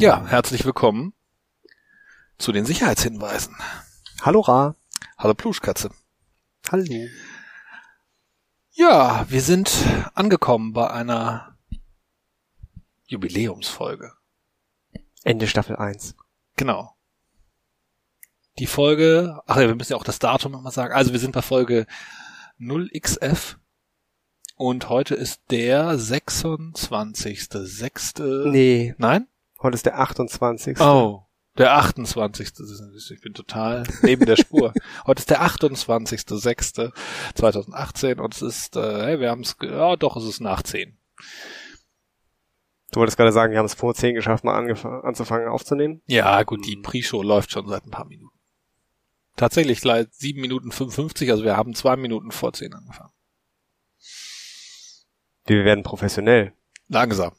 Ja, herzlich willkommen zu den Sicherheitshinweisen. Hallo Ra. Hallo Pluschkatze. Hallo. Ja, wir sind angekommen bei einer Jubiläumsfolge. Ende Staffel 1. Genau. Die Folge, ach ja, wir müssen ja auch das Datum nochmal sagen. Also wir sind bei Folge 0xf und heute ist der 26.06. Nee, Nein? Heute ist der 28. Oh, der 28. Ich bin total neben der Spur. Heute ist der 28.06.2018 und es ist, äh, hey, wir haben es, ja doch, es ist nach 10. Du wolltest gerade sagen, wir haben es vor 10 geschafft, mal anzufangen aufzunehmen. Ja, gut, die Pre-Show läuft schon seit ein paar Minuten. Tatsächlich seit 7 Minuten 55, also wir haben zwei Minuten vor 10 angefangen. Wir werden professionell. Langsam.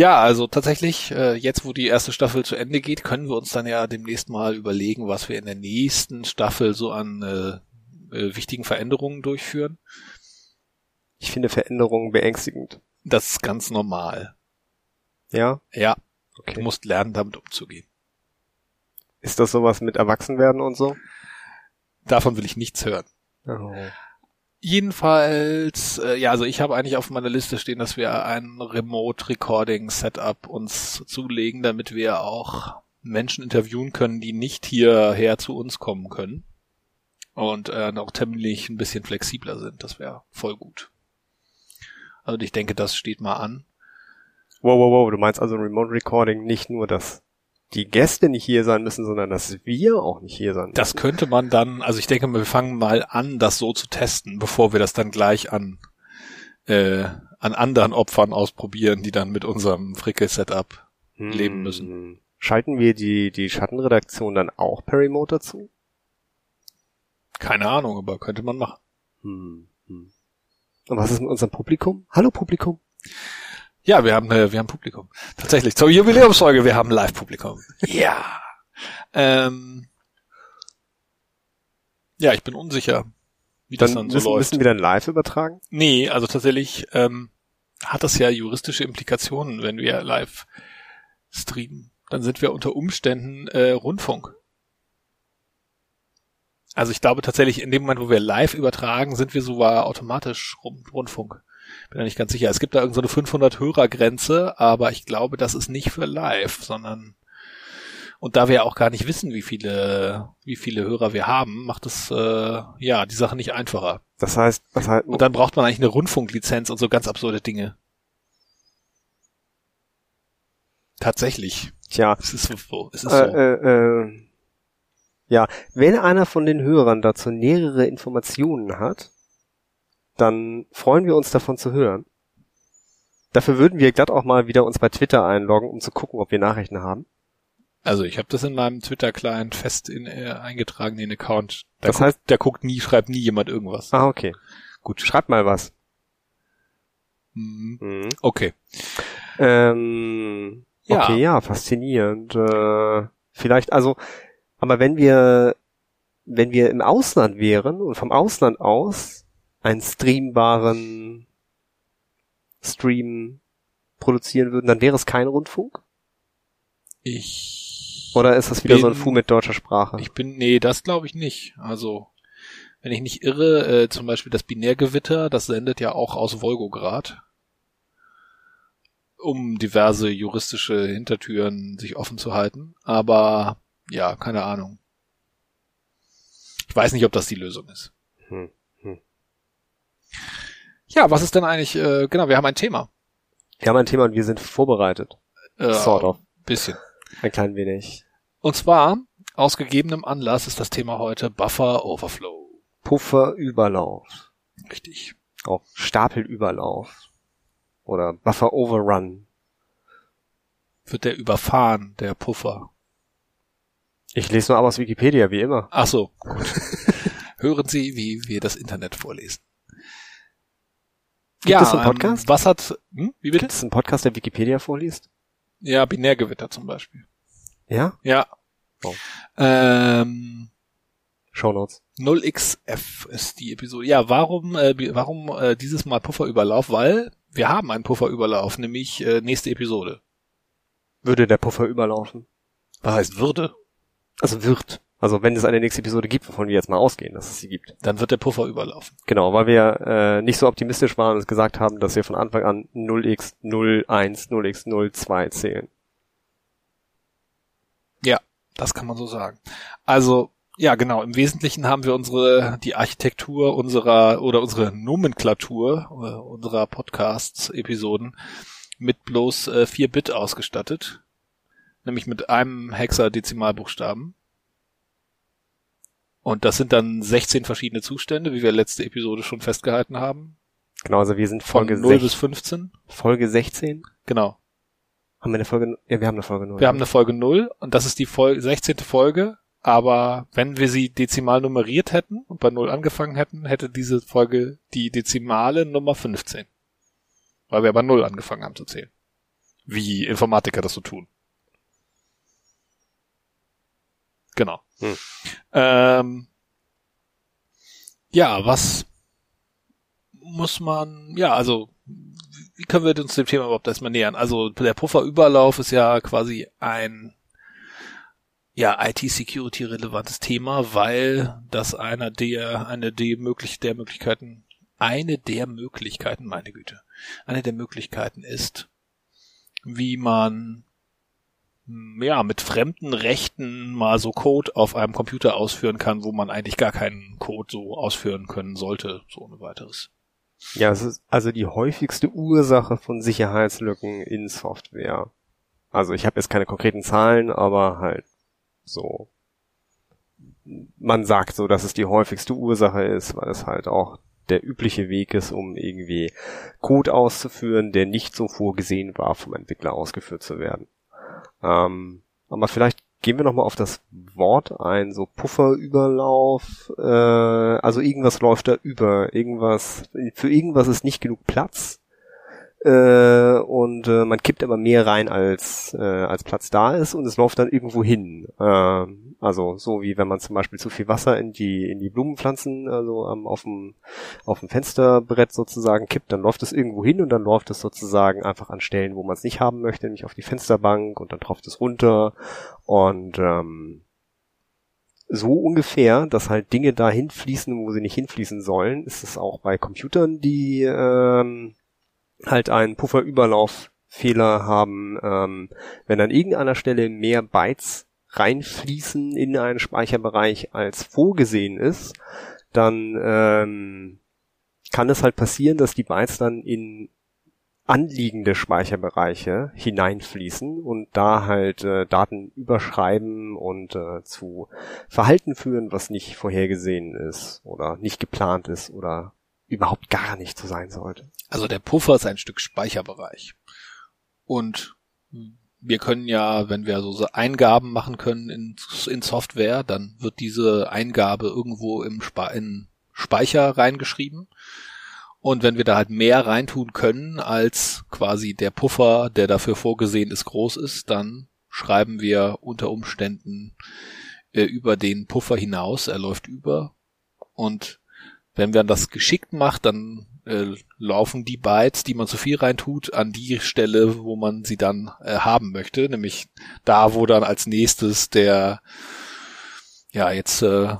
Ja, also tatsächlich, äh, jetzt wo die erste Staffel zu Ende geht, können wir uns dann ja demnächst mal überlegen, was wir in der nächsten Staffel so an äh, äh, wichtigen Veränderungen durchführen. Ich finde Veränderungen beängstigend. Das ist ganz normal. Ja? Ja, du Okay. musst lernen, damit umzugehen. Ist das sowas mit Erwachsenwerden und so? Davon will ich nichts hören. Oh. Jedenfalls, äh, ja, also ich habe eigentlich auf meiner Liste stehen, dass wir ein Remote-Recording-Setup uns zulegen, damit wir auch Menschen interviewen können, die nicht hierher zu uns kommen können und äh, auch terminlich ein bisschen flexibler sind. Das wäre voll gut. Also ich denke, das steht mal an. Wow, wow, wow. Du meinst also Remote Recording nicht nur, dass die Gäste nicht hier sein müssen, sondern dass wir auch nicht hier sein müssen. Das könnte man dann, also ich denke, wir fangen mal an, das so zu testen, bevor wir das dann gleich an äh, an anderen Opfern ausprobieren, die dann mit unserem Frickel-Setup leben müssen. Hm. Schalten wir die, die Schattenredaktion dann auch per Remote dazu? Keine Ahnung, aber könnte man machen. Hm. hm. Und was ist mit unserem Publikum? Hallo Publikum. Ja, wir haben, äh, wir haben Publikum. Tatsächlich. Zur Jubiläumsfolge, wir haben Live-Publikum. Ja. Ähm, ja, ich bin unsicher, wie das Dann dann so müssen, läuft. müssen wir dann live übertragen? Nee, also tatsächlich ähm, hat das ja juristische Implikationen, wenn wir live streamen. Dann sind wir unter Umständen äh, Rundfunk. Also ich glaube tatsächlich, in dem Moment, wo wir live übertragen, sind wir sogar automatisch Rundfunk. Bin da nicht ganz sicher. Es gibt da irgendeine so eine 500 Hörer Grenze, aber ich glaube, das ist nicht für live, sondern und da wir ja auch gar nicht wissen, wie viele wie viele Hörer wir haben, macht es äh, ja die Sache nicht einfacher. Das heißt, was halt, Und dann braucht man eigentlich eine Rundfunklizenz und so ganz absurde Dinge. Tatsächlich. tja, Es ist so. Es ist äh, so. äh, äh, ja, wenn einer von den Hörern dazu nähere Informationen hat, dann freuen wir uns davon zu hören. Dafür würden wir glatt auch mal wieder uns bei Twitter einloggen, um zu gucken, ob wir Nachrichten haben. Also ich habe das in meinem Twitter-Client fest in, äh, eingetragen, den Account. Da Das guckt, heißt- der guckt nie, schreibt nie jemand irgendwas. Ah, okay. Gut, schreibt mal was. Mhm. Mhm. Okay. Ähm, Ja. Okay, ja, faszinierend. Äh, vielleicht, also, aber wenn wir, wenn wir im Ausland wären und vom Ausland aus einen streambaren Stream produzieren würden, dann wäre es kein Rundfunk? Ich. Oder ist das wieder so ein bin- Fu mit deutscher Sprache? Ich bin, nee, das glaube ich nicht. Also, wenn ich nicht irre, äh, zum Beispiel das Binärgewitter, das sendet ja auch aus Wolgograd, um diverse juristische Hintertüren sich offen zu halten. Aber ja, keine Ahnung. Ich weiß nicht, ob das die Lösung ist. Hm. Ja, was ist denn eigentlich, äh, genau, wir haben ein Thema. Wir haben ein Thema und wir sind vorbereitet. Äh, Sort of. Bisschen. Ein klein wenig. Und zwar, aus gegebenem Anlass ist das Thema heute Buffer Overflow. Pufferüberlauf. Richtig. Auch Stapelüberlauf. Oder Buffer Overrun. Wird der überfahren, der Puffer. Ich lese nur ab aus Wikipedia, wie immer. Ach so, gut. Hören Sie, wie wir das Internet vorlesen. Gibt es einen Podcast? Ähm, was hat, hm? wie bitte? Gibt es einen Podcast, der Wikipedia vorliest? Ja, Binärgewitter zum Beispiel. Ja? Ja. Oh. Ähm, Shownotes. 0xf ist die Episode. Ja, warum, äh, warum äh, dieses Mal Pufferüberlauf? Weil wir haben einen Pufferüberlauf, nämlich äh, nächste Episode. Würde der Puffer überlaufen. Was heißt würde? Also wird. Also wenn es eine nächste Episode gibt, wovon wir jetzt mal ausgehen, dass es sie gibt. Dann wird der Puffer überlaufen. Genau, weil wir äh, nicht so optimistisch waren und gesagt haben, dass wir von Anfang an 0x01, 0x02 zählen. Ja, das kann man so sagen. Also, ja, genau. Im Wesentlichen haben wir unsere, die Architektur unserer oder unsere Nomenklatur äh, unserer Podcasts-Episoden mit bloß äh, 4 Bit ausgestattet. Nämlich mit einem Hexadezimalbuchstaben. Und das sind dann 16 verschiedene Zustände, wie wir letzte Episode schon festgehalten haben. Genau, also wir sind Von Folge 0 sech- bis 15. Folge 16. Genau. Haben wir eine Folge? Ja, wir haben eine Folge 0. Wir haben eine Folge 0 und das ist die Folge, 16. Folge. Aber wenn wir sie dezimal nummeriert hätten und bei 0 angefangen hätten, hätte diese Folge die dezimale Nummer 15. Weil wir bei 0 angefangen haben zu zählen. Wie Informatiker das so tun. Genau. Hm. Ähm, ja, was muss man, ja, also, wie können wir uns dem Thema überhaupt erstmal nähern? Also, der Pufferüberlauf ist ja quasi ein, ja, IT-Security relevantes Thema, weil das einer der, eine der, möglich, der Möglichkeiten, eine der Möglichkeiten, meine Güte, eine der Möglichkeiten ist, wie man ja, mit fremden Rechten mal so Code auf einem Computer ausführen kann, wo man eigentlich gar keinen Code so ausführen können sollte, so ohne weiteres. Ja, es ist also die häufigste Ursache von Sicherheitslücken in Software. Also ich habe jetzt keine konkreten Zahlen, aber halt so. Man sagt so, dass es die häufigste Ursache ist, weil es halt auch der übliche Weg ist, um irgendwie Code auszuführen, der nicht so vorgesehen war, vom Entwickler ausgeführt zu werden. Ähm, aber vielleicht gehen wir nochmal auf das Wort ein, so Pufferüberlauf, äh, also irgendwas läuft da über, irgendwas, für irgendwas ist nicht genug Platz äh, und äh, man kippt aber mehr rein, als, äh, als Platz da ist und es läuft dann irgendwo hin. Äh, also so wie wenn man zum Beispiel zu viel Wasser in die, in die Blumenpflanzen, also ähm, auf, dem, auf dem Fensterbrett sozusagen kippt, dann läuft es irgendwo hin und dann läuft es sozusagen einfach an Stellen, wo man es nicht haben möchte, nämlich auf die Fensterbank und dann tropft es runter und ähm, so ungefähr, dass halt Dinge dahin fließen, wo sie nicht hinfließen sollen, ist es auch bei Computern, die ähm, halt einen Pufferüberlauffehler haben, ähm, wenn an irgendeiner Stelle mehr Bytes reinfließen in einen Speicherbereich als vorgesehen ist, dann ähm, kann es halt passieren, dass die Bytes dann in anliegende Speicherbereiche hineinfließen und da halt äh, Daten überschreiben und äh, zu Verhalten führen, was nicht vorhergesehen ist oder nicht geplant ist oder überhaupt gar nicht so sein sollte. Also der Puffer ist ein Stück Speicherbereich. Und wir können ja, wenn wir so Eingaben machen können in, in Software, dann wird diese Eingabe irgendwo im Spe in Speicher reingeschrieben. Und wenn wir da halt mehr reintun können, als quasi der Puffer, der dafür vorgesehen ist, groß ist, dann schreiben wir unter Umständen äh, über den Puffer hinaus, er läuft über. Und wenn man das geschickt macht, dann äh, laufen die Bytes, die man zu viel reintut, an die Stelle, wo man sie dann äh, haben möchte, nämlich da, wo dann als nächstes der, ja, jetzt, äh,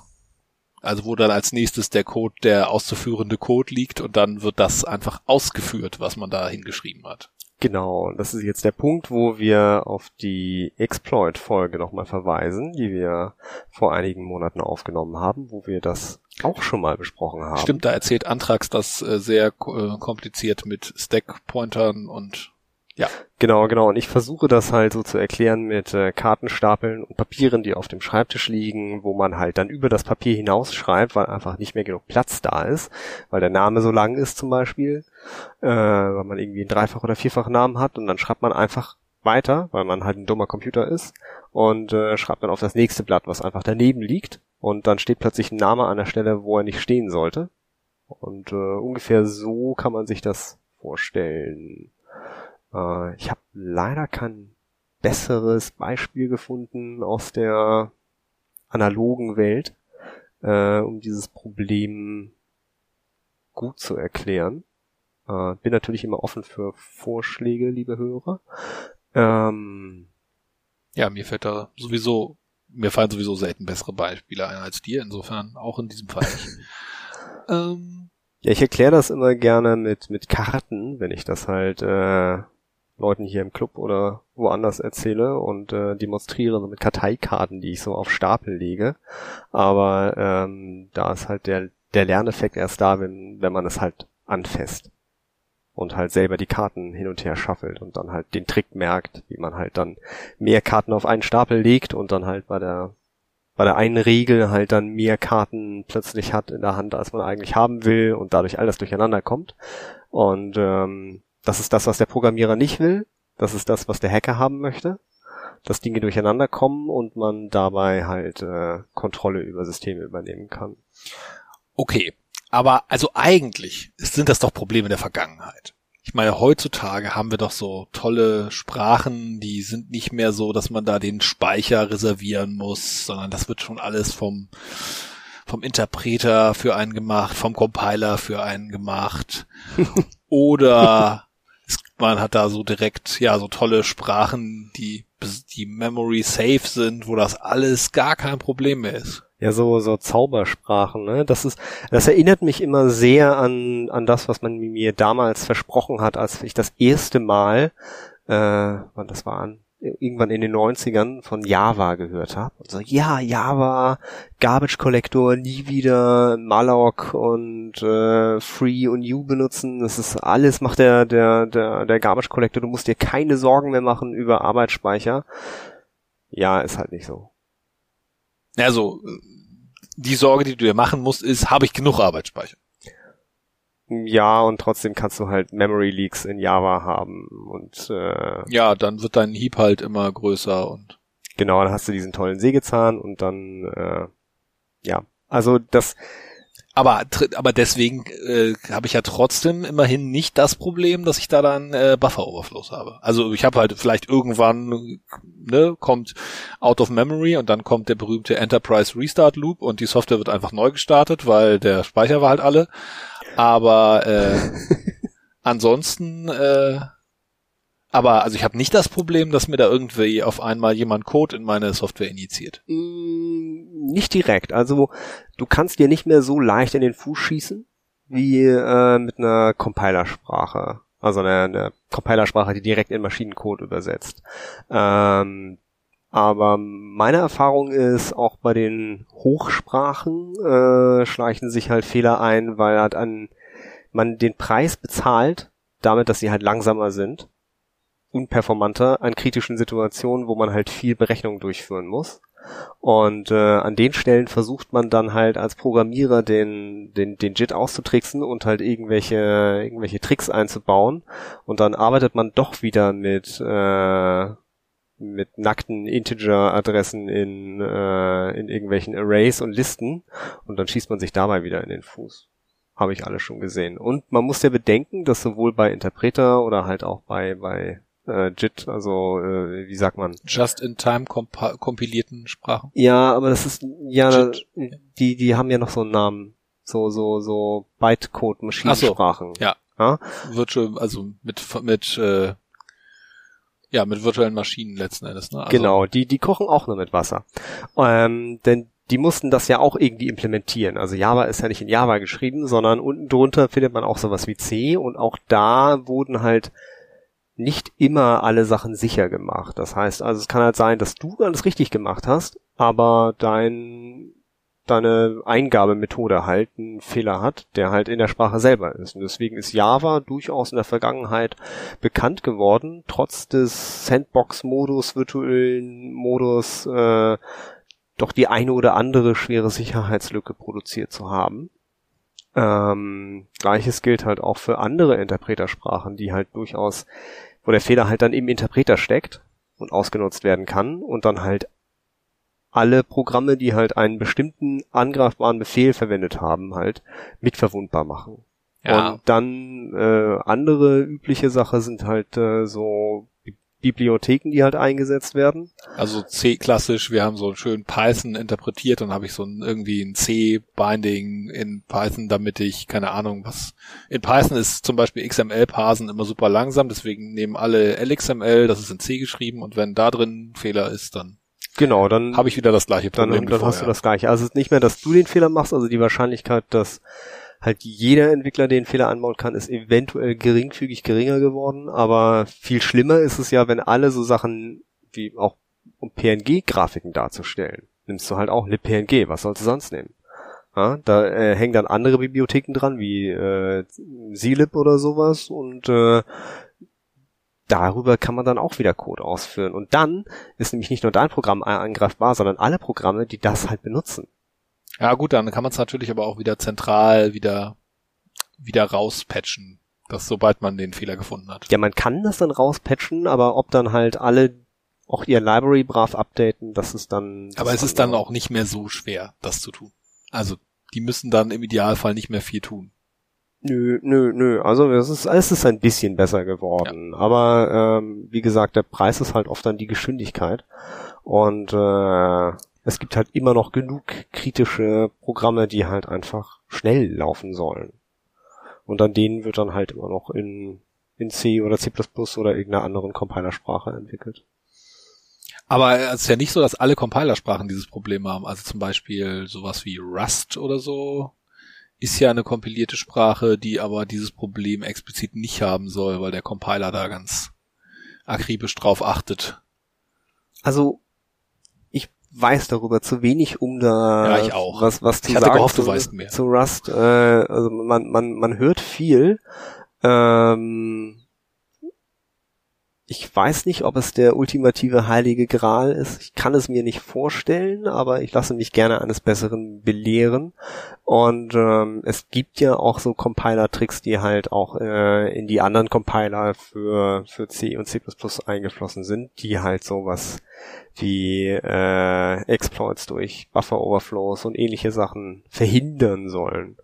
also wo dann als nächstes der Code, der auszuführende Code liegt und dann wird das einfach ausgeführt, was man da hingeschrieben hat. Genau, und das ist jetzt der Punkt, wo wir auf die Exploit-Folge nochmal verweisen, die wir vor einigen Monaten aufgenommen haben, wo wir das auch schon mal besprochen haben. Stimmt, da erzählt Antrax das äh, sehr äh, kompliziert mit Stack-Pointern und ja. Genau, genau. Und ich versuche das halt so zu erklären mit äh, Kartenstapeln und Papieren, die auf dem Schreibtisch liegen, wo man halt dann über das Papier hinaus schreibt, weil einfach nicht mehr genug Platz da ist, weil der Name so lang ist zum Beispiel, äh, weil man irgendwie einen Dreifach- oder Vierfach-Namen hat und dann schreibt man einfach weiter, weil man halt ein dummer Computer ist und äh, schreibt dann auf das nächste Blatt, was einfach daneben liegt und dann steht plötzlich ein Name an der Stelle, wo er nicht stehen sollte. Und äh, ungefähr so kann man sich das vorstellen. Äh, ich habe leider kein besseres Beispiel gefunden aus der analogen Welt, äh, um dieses Problem gut zu erklären. Äh, bin natürlich immer offen für Vorschläge, liebe Hörer. Ähm, Ja, mir fällt da sowieso, mir fallen sowieso selten bessere Beispiele ein als dir, insofern auch in diesem Fall. ähm, ja, ich erkläre das immer gerne mit, mit Karten, wenn ich das halt äh, Leuten hier im Club oder woanders erzähle und äh, demonstriere so mit Karteikarten, die ich so auf Stapel lege. Aber ähm, da ist halt der, der Lerneffekt erst da, wenn, wenn man es halt anfasst und halt selber die Karten hin und her schaffelt und dann halt den Trick merkt, wie man halt dann mehr Karten auf einen Stapel legt und dann halt bei der bei der einen Regel halt dann mehr Karten plötzlich hat in der Hand, als man eigentlich haben will und dadurch alles durcheinander kommt. Und ähm, das ist das, was der Programmierer nicht will. Das ist das, was der Hacker haben möchte. Dass Dinge durcheinander kommen und man dabei halt äh, Kontrolle über Systeme übernehmen kann. Okay, aber also eigentlich sind das doch Probleme der Vergangenheit. Ich meine, heutzutage haben wir doch so tolle Sprachen, die sind nicht mehr so, dass man da den Speicher reservieren muss, sondern das wird schon alles vom, vom Interpreter für einen gemacht, vom Compiler für einen gemacht. Oder man hat da so direkt, ja, so tolle Sprachen, die, die Memory safe sind, wo das alles gar kein Problem mehr ist ja so so Zaubersprachen, ne? Das ist das erinnert mich immer sehr an an das, was man mir damals versprochen hat, als ich das erste Mal äh, wann das war an irgendwann in den 90ern von Java gehört habe. Und so, ja, Java, Garbage Collector, nie wieder Malloc und äh, Free und You benutzen. Das ist alles macht der, der, der, der Garbage Collector. Du musst dir keine Sorgen mehr machen über Arbeitsspeicher. Ja, ist halt nicht so. Also, die Sorge, die du dir machen musst, ist, habe ich genug Arbeitsspeicher? Ja, und trotzdem kannst du halt Memory Leaks in Java haben und äh, ja, dann wird dein Heap halt immer größer und genau, dann hast du diesen tollen Sägezahn und dann äh, ja, also das aber, aber deswegen äh, habe ich ja trotzdem immerhin nicht das Problem, dass ich da dann äh, Buffer-Overflows habe. Also ich habe halt vielleicht irgendwann, ne, kommt Out of Memory und dann kommt der berühmte Enterprise Restart Loop und die Software wird einfach neu gestartet, weil der Speicher war halt alle. Aber äh, ansonsten äh, aber also ich habe nicht das Problem, dass mir da irgendwie auf einmal jemand Code in meine Software injiziert. Mm, nicht direkt. Also du kannst dir nicht mehr so leicht in den Fuß schießen wie äh, mit einer Compilersprache. Also eine, eine Compilersprache, die direkt in Maschinencode übersetzt. Ähm, aber meine Erfahrung ist, auch bei den Hochsprachen äh, schleichen sich halt Fehler ein, weil halt an man den Preis bezahlt, damit, dass sie halt langsamer sind unperformanter an kritischen Situationen, wo man halt viel Berechnung durchführen muss. Und äh, an den Stellen versucht man dann halt als Programmierer den, den, den JIT auszutricksen und halt irgendwelche, irgendwelche Tricks einzubauen. Und dann arbeitet man doch wieder mit, äh, mit nackten Integer-Adressen in, äh, in irgendwelchen Arrays und Listen. Und dann schießt man sich dabei wieder in den Fuß. Habe ich alles schon gesehen. Und man muss ja bedenken, dass sowohl bei Interpreter oder halt auch bei, bei äh, JIT, also äh, wie sagt man? Just-in-time kompilierten Sprachen. Ja, aber das ist ja die die haben ja noch so einen Namen, so so so Bytecode Maschinensprachen. So, ja. ja. Virtual, also mit mit äh, ja mit virtuellen Maschinen letzten Endes. Ne? Also genau, die die kochen auch nur mit Wasser, ähm, denn die mussten das ja auch irgendwie implementieren. Also Java ist ja nicht in Java geschrieben, sondern unten drunter findet man auch sowas wie C und auch da wurden halt nicht immer alle Sachen sicher gemacht. Das heißt, also es kann halt sein, dass du alles richtig gemacht hast, aber dein deine Eingabemethode halt einen Fehler hat, der halt in der Sprache selber ist. Und deswegen ist Java durchaus in der Vergangenheit bekannt geworden, trotz des Sandbox-Modus, virtuellen Modus, äh, doch die eine oder andere schwere Sicherheitslücke produziert zu haben. Ähm, Gleiches gilt halt auch für andere Interpretersprachen, die halt durchaus wo der Fehler halt dann im Interpreter steckt und ausgenutzt werden kann und dann halt alle Programme, die halt einen bestimmten angreifbaren Befehl verwendet haben, halt mitverwundbar machen. Ja. Und dann äh, andere übliche Sache sind halt äh, so Bibliotheken, die halt eingesetzt werden. Also C klassisch, wir haben so schön Python interpretiert, dann habe ich so ein, irgendwie ein C-Binding in Python, damit ich, keine Ahnung, was. In Python ist zum Beispiel XML-Parsen immer super langsam, deswegen nehmen alle LXML, das ist in C geschrieben, und wenn da drin Fehler ist, dann Genau, dann habe ich wieder das gleiche Problem. Dann, dann hast du das gleiche. Also es ist nicht mehr, dass du den Fehler machst, also die Wahrscheinlichkeit, dass halt jeder Entwickler den Fehler anbauen kann, ist eventuell geringfügig geringer geworden, aber viel schlimmer ist es ja, wenn alle so Sachen wie auch um PNG-Grafiken darzustellen. Nimmst du halt auch eine PNG, was sollst du sonst nehmen? Ja, da äh, hängen dann andere Bibliotheken dran, wie äh, Zlib oder sowas und äh, darüber kann man dann auch wieder Code ausführen. Und dann ist nämlich nicht nur dein Programm angreifbar, sondern alle Programme, die das halt benutzen. Ja gut, dann kann man es natürlich aber auch wieder zentral wieder wieder rauspatchen, dass sobald man den Fehler gefunden hat. Ja, man kann das dann rauspatchen, aber ob dann halt alle auch ihr Library brav updaten, das ist dann. Das aber es ist dann auch nicht mehr so schwer, das zu tun. Also die müssen dann im Idealfall nicht mehr viel tun. Nö, nö, nö. Also es ist, es ist ein bisschen besser geworden. Ja. Aber ähm, wie gesagt, der Preis ist halt oft dann die Geschwindigkeit. Und äh, es gibt halt immer noch genug kritische Programme, die halt einfach schnell laufen sollen. Und an denen wird dann halt immer noch in, in C oder C++ oder irgendeiner anderen Compilersprache entwickelt. Aber es ist ja nicht so, dass alle Compilersprachen dieses Problem haben. Also zum Beispiel sowas wie Rust oder so ist ja eine kompilierte Sprache, die aber dieses Problem explizit nicht haben soll, weil der Compiler da ganz akribisch drauf achtet. Also weiß darüber zu wenig, um da ja, ich auch. was was zu ich hatte sagen gehofft, zu, du weißt mehr. zu Rust. Äh, also man man man hört viel. Ähm, ich weiß nicht, ob es der ultimative heilige Gral ist. Ich kann es mir nicht vorstellen, aber ich lasse mich gerne eines Besseren belehren. Und ähm, es gibt ja auch so Compiler-Tricks, die halt auch äh, in die anderen Compiler für, für C und C++ eingeflossen sind, die halt sowas wie äh, Exploits durch Buffer-Overflows und ähnliche Sachen verhindern sollen.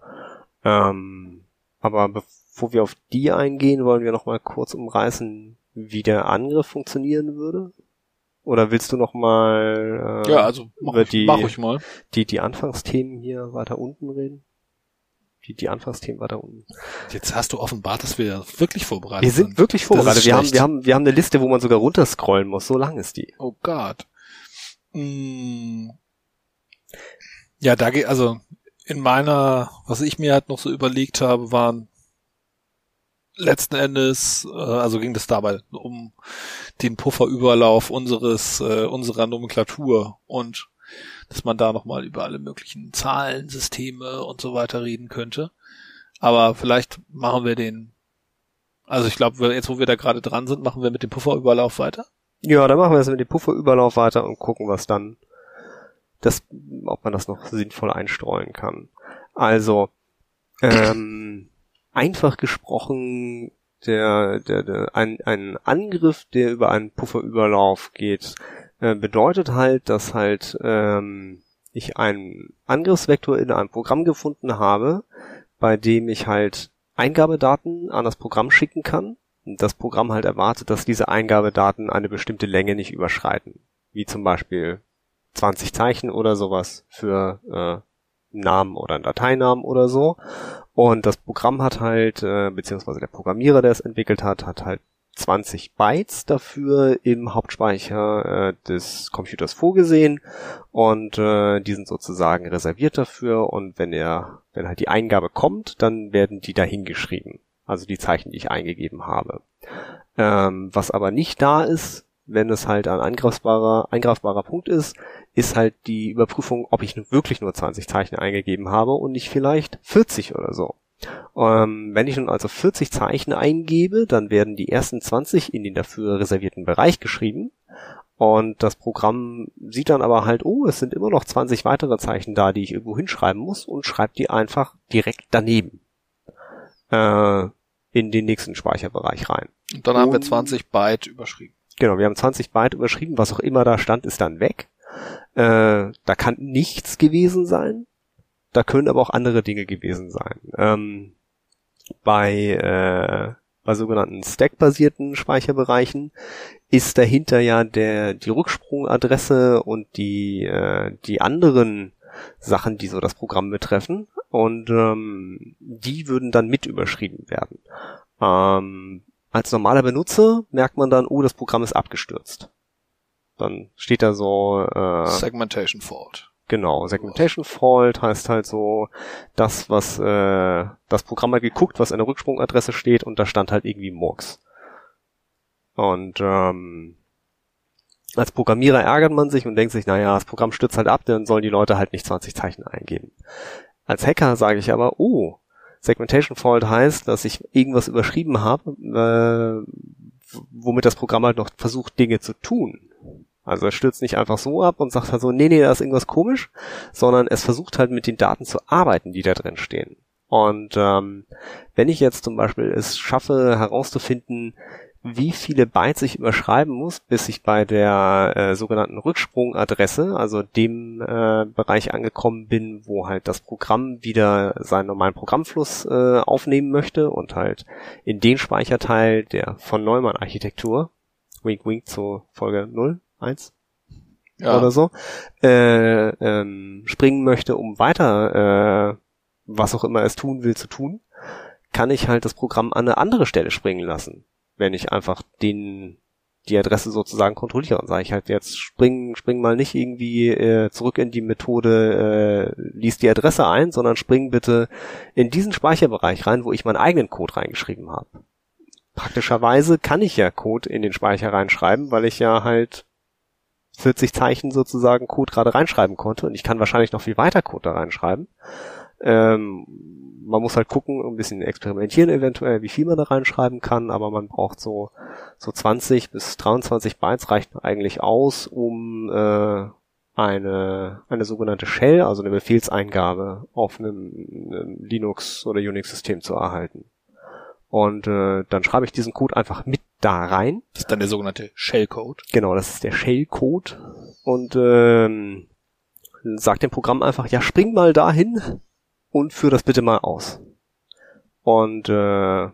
Ähm, aber bevor wir auf die eingehen, wollen wir noch mal kurz umreißen, wie der Angriff funktionieren würde? Oder willst du noch mal äh, ja, also mach über ich, die, mach ich mal. die die Anfangsthemen hier weiter unten reden? Die die Anfangsthemen weiter unten. Jetzt hast du offenbart, dass wir wirklich vorbereitet sind. Wir sind, sind. wirklich vorbereitet. Wir haben wir haben wir haben eine Liste, wo man sogar runterscrollen muss. So lang ist die. Oh Gott. Mm. Ja, da geht also in meiner, was ich mir halt noch so überlegt habe, waren letzten Endes, äh, also ging es dabei um den Pufferüberlauf unseres, äh, unserer Nomenklatur und dass man da nochmal über alle möglichen Zahlensysteme und so weiter reden könnte. Aber vielleicht machen wir den, also ich glaube, jetzt wo wir da gerade dran sind, machen wir mit dem Pufferüberlauf weiter. Ja, dann machen wir jetzt mit dem Pufferüberlauf weiter und gucken, was dann, das, ob man das noch sinnvoll einstreuen kann. Also, ähm, einfach gesprochen der, der, der ein, ein Angriff, der über einen Pufferüberlauf geht, äh, bedeutet halt, dass halt ähm, ich einen Angriffsvektor in einem Programm gefunden habe, bei dem ich halt Eingabedaten an das Programm schicken kann. Und das Programm halt erwartet, dass diese Eingabedaten eine bestimmte Länge nicht überschreiten. Wie zum Beispiel 20 Zeichen oder sowas für äh, Namen oder einen Dateinamen oder so. Und das Programm hat halt, äh, beziehungsweise der Programmierer, der es entwickelt hat, hat halt 20 Bytes dafür im Hauptspeicher äh, des Computers vorgesehen und äh, die sind sozusagen reserviert dafür und wenn er, wenn halt die Eingabe kommt, dann werden die dahin geschrieben. Also die Zeichen, die ich eingegeben habe. Ähm, was aber nicht da ist, wenn es halt ein angreifbarer, eingreifbarer Punkt ist, ist halt die Überprüfung, ob ich wirklich nur 20 Zeichen eingegeben habe und nicht vielleicht 40 oder so. Ähm, wenn ich nun also 40 Zeichen eingebe, dann werden die ersten 20 in den dafür reservierten Bereich geschrieben und das Programm sieht dann aber halt, oh, es sind immer noch 20 weitere Zeichen da, die ich irgendwo hinschreiben muss und schreibt die einfach direkt daneben äh, in den nächsten Speicherbereich rein. Und dann haben wir 20 Byte überschrieben. Genau, wir haben 20 Byte überschrieben, was auch immer da stand, ist dann weg. Äh, da kann nichts gewesen sein. Da können aber auch andere Dinge gewesen sein. Ähm, bei, äh, bei sogenannten Stack-basierten Speicherbereichen ist dahinter ja der die Rücksprungadresse und die äh, die anderen Sachen, die so das Programm betreffen und ähm, die würden dann mit überschrieben werden. Ähm, als normaler Benutzer merkt man dann, oh, das Programm ist abgestürzt. Dann steht da so äh, Segmentation Fault. Genau, Segmentation Fault heißt halt so, das, was äh, das Programm hat geguckt, was in der Rücksprungadresse steht und da stand halt irgendwie Murks. Und ähm, als Programmierer ärgert man sich und denkt sich, naja, das Programm stürzt halt ab, dann sollen die Leute halt nicht 20 Zeichen eingeben. Als Hacker sage ich aber, oh, Segmentation Fault heißt, dass ich irgendwas überschrieben habe, äh, womit das Programm halt noch versucht, Dinge zu tun. Also er stürzt nicht einfach so ab und sagt halt so, nee, nee, da ist irgendwas komisch, sondern es versucht halt mit den Daten zu arbeiten, die da drin stehen. Und ähm, wenn ich jetzt zum Beispiel es schaffe herauszufinden, wie viele Bytes ich überschreiben muss, bis ich bei der äh, sogenannten Rücksprungadresse, also dem äh, Bereich angekommen bin, wo halt das Programm wieder seinen normalen Programmfluss äh, aufnehmen möchte und halt in den Speicherteil der von Neumann Architektur, wink wink zu Folge 0, 1 ja. oder so, äh, ähm, springen möchte, um weiter, äh, was auch immer es tun will, zu tun, kann ich halt das Programm an eine andere Stelle springen lassen. Wenn ich einfach den die Adresse sozusagen kontrolliere und sage ich halt jetzt spring spring mal nicht irgendwie äh, zurück in die Methode äh, liest die Adresse ein, sondern spring bitte in diesen Speicherbereich rein, wo ich meinen eigenen Code reingeschrieben habe. Praktischerweise kann ich ja Code in den Speicher reinschreiben, weil ich ja halt 40 Zeichen sozusagen Code gerade reinschreiben konnte und ich kann wahrscheinlich noch viel weiter Code da reinschreiben. Ähm, man muss halt gucken, ein bisschen experimentieren eventuell, wie viel man da reinschreiben kann, aber man braucht so, so 20 bis 23 Bytes reichen eigentlich aus, um äh, eine, eine sogenannte Shell, also eine Befehlseingabe auf einem, einem Linux- oder Unix-System zu erhalten. Und äh, dann schreibe ich diesen Code einfach mit da rein. Das ist dann der sogenannte Shellcode. Genau, das ist der Shellcode. Und ähm, sagt dem Programm einfach, ja, spring mal dahin und führ das bitte mal aus. Und äh,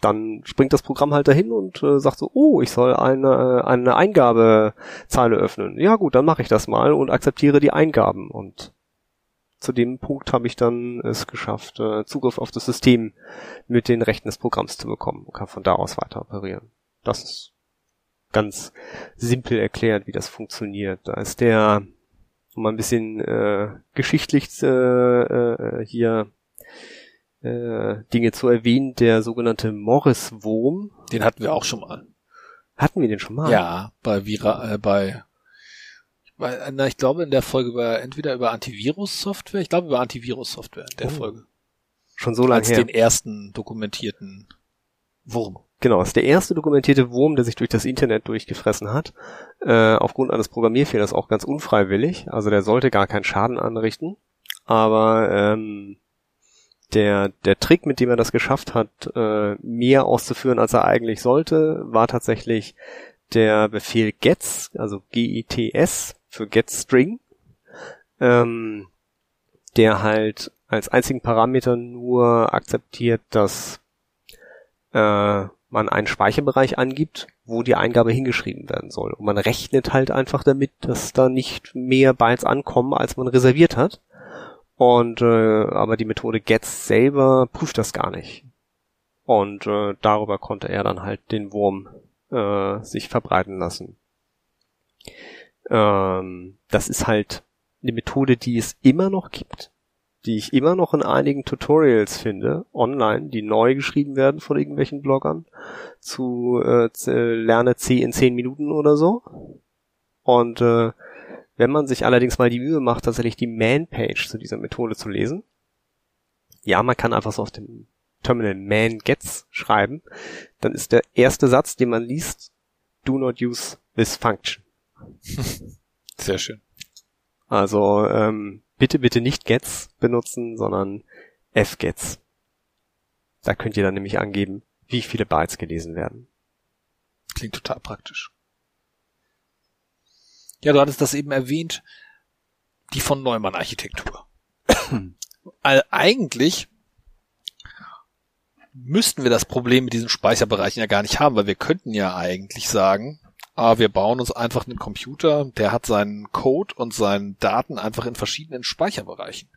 dann springt das Programm halt dahin und äh, sagt so, oh, ich soll eine, eine Eingabezeile öffnen. Ja gut, dann mache ich das mal und akzeptiere die Eingaben. Und zu dem Punkt habe ich dann es geschafft, äh, Zugriff auf das System mit den Rechten des Programms zu bekommen und kann von da aus weiter operieren. Das ist ganz simpel erklärt, wie das funktioniert. Da ist der, um mal ein bisschen äh, geschichtlich äh, äh, hier äh, Dinge zu erwähnen, der sogenannte Morris-Wurm. Den hatten wir auch schon mal. Hatten wir den schon mal? Ja, bei Vira, äh, bei weil, na, ich glaube in der Folge über entweder über Antivirus-Software, ich glaube über Antivirus-Software in der oh. Folge. Schon so lange Als her. den ersten dokumentierten Wurm. Genau, ist der erste dokumentierte Wurm, der sich durch das Internet durchgefressen hat. Äh, aufgrund eines Programmierfehlers auch ganz unfreiwillig. Also der sollte gar keinen Schaden anrichten. Aber ähm, der, der Trick, mit dem er das geschafft hat, äh, mehr auszuführen, als er eigentlich sollte, war tatsächlich der Befehl gets, also G-I-T-S, für getString, ähm, der halt als einzigen Parameter nur akzeptiert, dass äh, man einen Speicherbereich angibt, wo die Eingabe hingeschrieben werden soll. Und man rechnet halt einfach damit, dass da nicht mehr Bytes ankommen, als man reserviert hat. Und äh, aber die Methode gets selber prüft das gar nicht. Und äh, darüber konnte er dann halt den Wurm äh, sich verbreiten lassen. Ähm, das ist halt eine Methode, die es immer noch gibt, die ich immer noch in einigen Tutorials finde, online, die neu geschrieben werden von irgendwelchen Bloggern, zu äh, lerne C in 10 Minuten oder so. Und äh, wenn man sich allerdings mal die Mühe macht, tatsächlich die Man-Page zu dieser Methode zu lesen, ja, man kann einfach so auf dem Terminal man gets schreiben, dann ist der erste Satz, den man liest, do not use this function. Sehr schön. Also ähm, bitte, bitte nicht gets benutzen, sondern fgets. Da könnt ihr dann nämlich angeben, wie viele Bytes gelesen werden. Klingt total praktisch. Ja, du hattest das eben erwähnt, die von Neumann Architektur. also eigentlich müssten wir das Problem mit diesen Speicherbereichen ja gar nicht haben, weil wir könnten ja eigentlich sagen, ah, wir bauen uns einfach einen Computer, der hat seinen Code und seine Daten einfach in verschiedenen Speicherbereichen.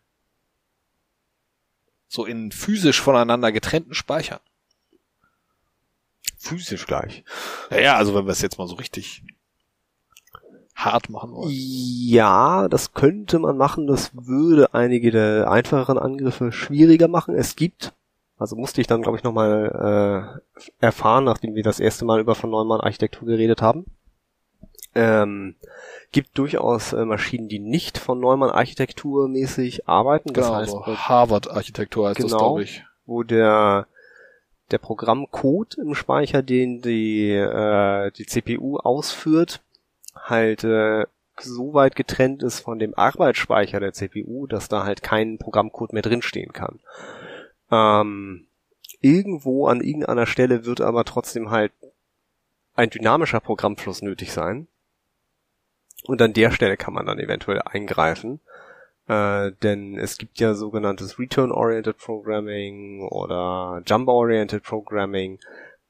So in physisch voneinander getrennten Speichern. Physisch gleich. Ja, ja, also wenn wir es jetzt mal so richtig hart machen wollen. Ja, das könnte man machen. Das würde einige der einfacheren Angriffe schwieriger machen. Es gibt, also musste ich dann, glaube ich, nochmal äh, erfahren, nachdem wir das erste Mal über von Neumann Architektur geredet haben. Ähm, gibt durchaus äh, Maschinen, die nicht von Neumann Architektur mäßig arbeiten. Das genau, heißt, so Harvard Architektur heißt genau, das, glaube ich. Wo der der Programmcode im Speicher, den die äh, die CPU ausführt, halt äh, so weit getrennt ist von dem Arbeitsspeicher der CPU, dass da halt kein Programmcode mehr drinstehen kann. Ähm, irgendwo an irgendeiner Stelle wird aber trotzdem halt ein dynamischer Programmfluss nötig sein. Und an der Stelle kann man dann eventuell eingreifen. Äh, denn es gibt ja sogenanntes Return-Oriented Programming oder Jump-Oriented Programming,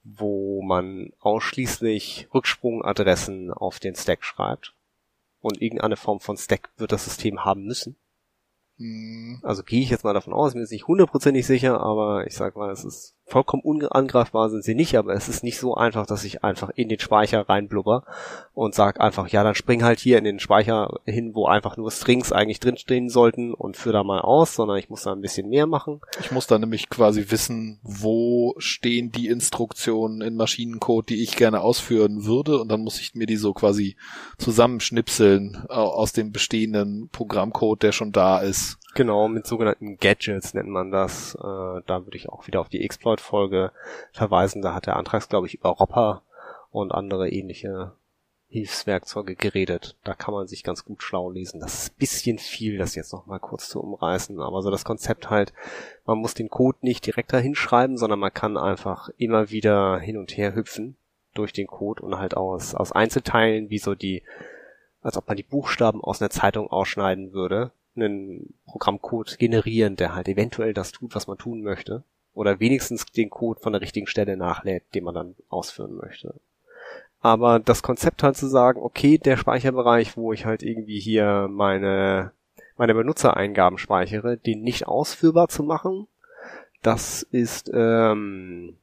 wo man ausschließlich Rücksprungadressen auf den Stack schreibt. Und irgendeine Form von Stack wird das System haben müssen. Mhm. Also gehe ich jetzt mal davon aus, mir ist nicht hundertprozentig sicher, aber ich sag mal, es ist vollkommen unangreifbar sind sie nicht, aber es ist nicht so einfach, dass ich einfach in den Speicher reinblubber und sag einfach, ja, dann spring halt hier in den Speicher hin, wo einfach nur Strings eigentlich drinstehen sollten und führ da mal aus, sondern ich muss da ein bisschen mehr machen. Ich muss da nämlich quasi wissen, wo stehen die Instruktionen in Maschinencode, die ich gerne ausführen würde und dann muss ich mir die so quasi zusammenschnipseln aus dem bestehenden Programmcode, der schon da ist Genau, mit sogenannten Gadgets nennt man das. Äh, da würde ich auch wieder auf die Exploit-Folge verweisen. Da hat der Antrags, glaube ich, über Ropper und andere ähnliche Hilfswerkzeuge geredet. Da kann man sich ganz gut schlau lesen. Das ist ein bisschen viel, das jetzt noch mal kurz zu umreißen. Aber so das Konzept halt, man muss den Code nicht direkt dahin schreiben, sondern man kann einfach immer wieder hin und her hüpfen durch den Code und halt aus, aus Einzelteilen, wie so die, als ob man die Buchstaben aus einer Zeitung ausschneiden würde, einen Programmcode generieren, der halt eventuell das tut, was man tun möchte. Oder wenigstens den Code von der richtigen Stelle nachlädt, den man dann ausführen möchte. Aber das Konzept halt zu sagen, okay, der Speicherbereich, wo ich halt irgendwie hier meine, meine Benutzereingaben speichere, den nicht ausführbar zu machen, das ist, ähm,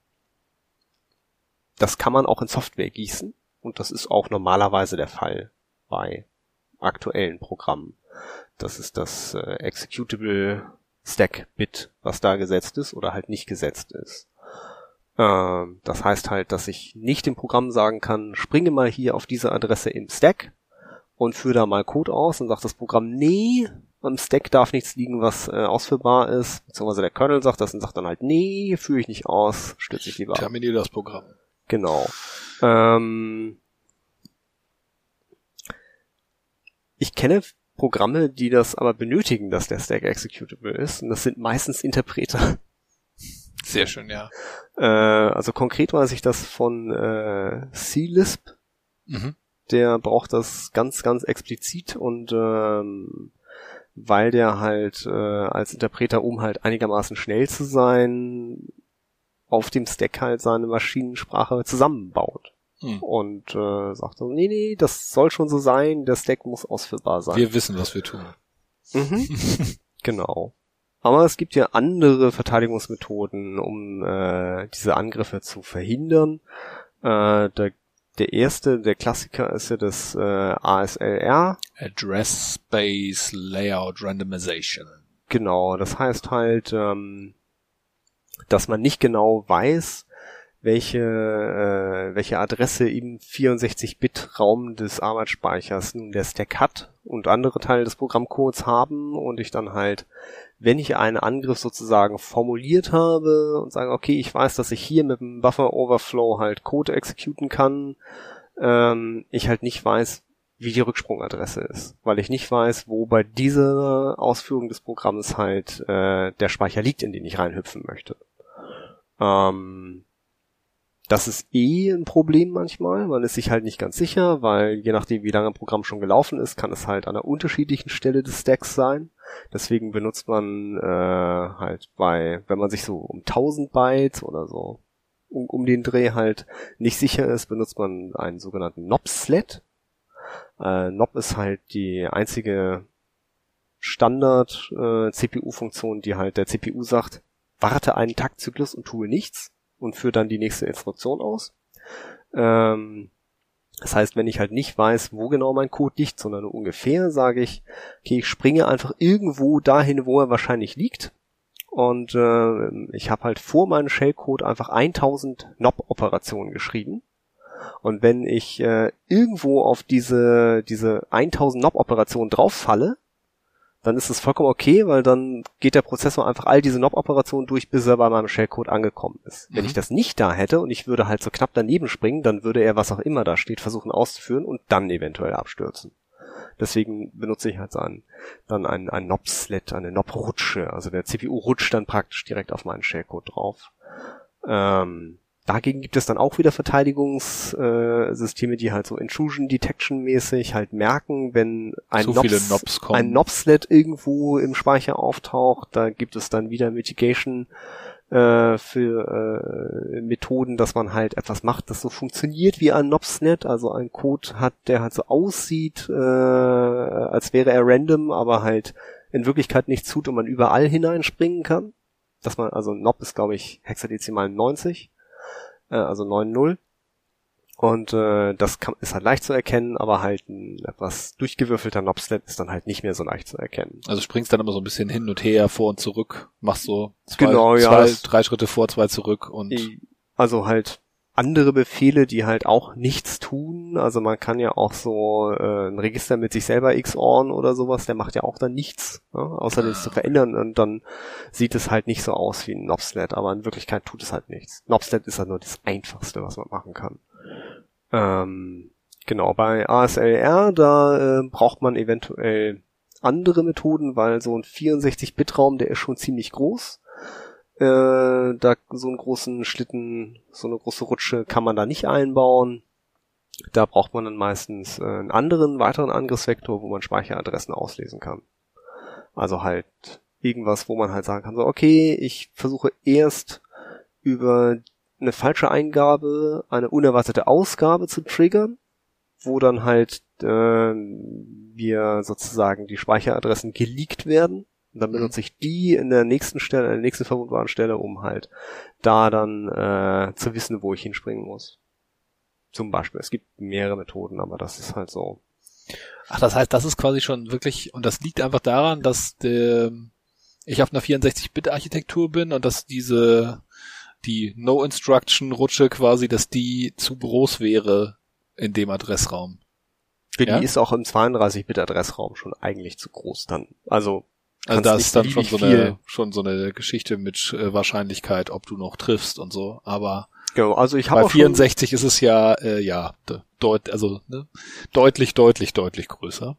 das kann man auch in Software gießen. Und das ist auch normalerweise der Fall bei aktuellen Programmen. Das ist das äh, Executable Stack Bit, was da gesetzt ist oder halt nicht gesetzt ist. Ähm, das heißt halt, dass ich nicht dem Programm sagen kann, springe mal hier auf diese Adresse im Stack und führe da mal Code aus und sagt das Programm, nee, am Stack darf nichts liegen, was äh, ausführbar ist, beziehungsweise der Kernel sagt das und sagt dann halt, nee, führe ich nicht aus, stürze ich lieber ab. Terminiere das Programm. Genau. Ähm, ich kenne Programme, die das aber benötigen, dass der Stack executable ist. Und das sind meistens Interpreter. Sehr schön, ja. Äh, also konkret weiß ich das von äh, C-Lisp. Mhm. Der braucht das ganz, ganz explizit und ähm, weil der halt äh, als Interpreter, um halt einigermaßen schnell zu sein, auf dem Stack halt seine Maschinensprache zusammenbaut. Hm. Und äh, sagt so, nee, nee, das soll schon so sein, der Stack muss ausführbar sein. Wir wissen, was wir tun. Mhm. genau. Aber es gibt ja andere Verteidigungsmethoden, um äh, diese Angriffe zu verhindern. Äh, der, der erste, der Klassiker ist ja das äh, ASLR. Address Space Layout Randomization. Genau, das heißt halt, ähm, dass man nicht genau weiß, welche, äh, welche Adresse im 64-Bit-Raum des Arbeitsspeichers nun der Stack hat und andere Teile des Programmcodes haben und ich dann halt, wenn ich einen Angriff sozusagen formuliert habe und sage, okay, ich weiß, dass ich hier mit dem Buffer Overflow halt Code exekuten kann, ähm, ich halt nicht weiß, wie die Rücksprungadresse ist, weil ich nicht weiß, wo bei dieser Ausführung des Programms halt äh, der Speicher liegt, in den ich reinhüpfen möchte. Ähm, Das ist eh ein Problem manchmal. Man ist sich halt nicht ganz sicher, weil je nachdem, wie lange ein Programm schon gelaufen ist, kann es halt an einer unterschiedlichen Stelle des Stacks sein. Deswegen benutzt man äh, halt bei, wenn man sich so um 1000 Bytes oder so um, um den Dreh halt nicht sicher ist, benutzt man einen sogenannten NOP-Sled. Äh, NOP ist halt die einzige Standard äh, die halt der CPU sagt, warte einen Taktzyklus und tue nichts und führt dann die nächste Instruktion aus. Ähm, das heißt, wenn ich halt nicht weiß, wo genau mein Code liegt, sondern nur ungefähr, sage ich, okay, ich springe einfach irgendwo dahin, wo er wahrscheinlich liegt. Und äh, ich habe halt vor meinem Shellcode einfach 1000 NOP-Operationen geschrieben. Und wenn ich äh, irgendwo auf diese, diese 1000 NOP-Operationen drauf falle, dann ist es vollkommen okay, weil dann geht der Prozessor einfach all diese NOP-Operationen durch, bis er bei meinem Shellcode angekommen ist. Mhm. Wenn ich das nicht da hätte und ich würde halt so knapp daneben springen, dann würde er, was auch immer da steht, versuchen auszuführen und dann eventuell abstürzen. Deswegen benutze ich halt so einen, dann einen, einen NOP-Slet, eine NOP-Rutsche. Also der CPU rutscht dann praktisch direkt auf meinen Shellcode drauf. Ähm, Dagegen gibt es dann auch wieder Verteidigungssysteme, äh, die halt so Intrusion Detection mäßig halt merken, wenn ein so Nobs, Nobs ein Nobslet irgendwo im Speicher auftaucht, da gibt es dann wieder Mitigation äh, für äh, Methoden, dass man halt etwas macht, das so funktioniert wie ein Nobsnet, also ein Code hat, der halt so aussieht, äh, als wäre er random, aber halt in Wirklichkeit nichts tut und man überall hineinspringen kann. Dass man, also Nob ist glaube ich hexadezimal 90 äh, also 9.0. Und äh, das kann, ist halt leicht zu erkennen, aber halt ein etwas durchgewürfelter Nobslet ist dann halt nicht mehr so leicht zu erkennen. Also springst dann immer so ein bisschen hin und her, vor und zurück, machst so zwei, genau, zwei ja, drei Schritte vor, zwei zurück und also halt andere Befehle, die halt auch nichts tun. Also man kann ja auch so äh, ein Register mit sich selber XORn oder sowas, der macht ja auch dann nichts, ne? außer das zu verändern und dann sieht es halt nicht so aus wie ein Nobslet, aber in Wirklichkeit tut es halt nichts. Nobslet ist halt nur das Einfachste, was man machen kann. Ähm, genau, bei ASLR, da äh, braucht man eventuell andere Methoden, weil so ein 64-Bit-Raum, der ist schon ziemlich groß äh, da so einen großen Schlitten, so eine große Rutsche kann man da nicht einbauen. Da braucht man dann meistens äh, einen anderen, weiteren Angriffsvektor, wo man Speicheradressen auslesen kann. Also halt irgendwas, wo man halt sagen kann, so, okay, ich versuche erst über eine falsche Eingabe eine unerwartete Ausgabe zu triggern, wo dann halt äh, wir sozusagen die Speicheradressen geleakt werden und dann benutze ich die in der nächsten Stelle, in der nächsten verwundbaren Stelle, um halt da dann äh, zu wissen, wo ich hinspringen muss. Zum Beispiel. Es gibt mehrere Methoden, aber das ist halt so. Ach, das heißt, das ist quasi schon wirklich, und das liegt einfach daran, dass der, ich auf einer 64-Bit-Architektur bin und dass diese, die No-Instruction-Rutsche quasi, dass die zu groß wäre in dem Adressraum. Für ja? die ist auch im 32-Bit-Adressraum schon eigentlich zu groß dann. Also also da ist dann schon so eine, schon so eine Geschichte mit äh, Wahrscheinlichkeit, ob du noch triffst und so. Aber genau, also ich bei 64 ist es ja, äh, ja, deut, also ne, deutlich, deutlich, deutlich größer.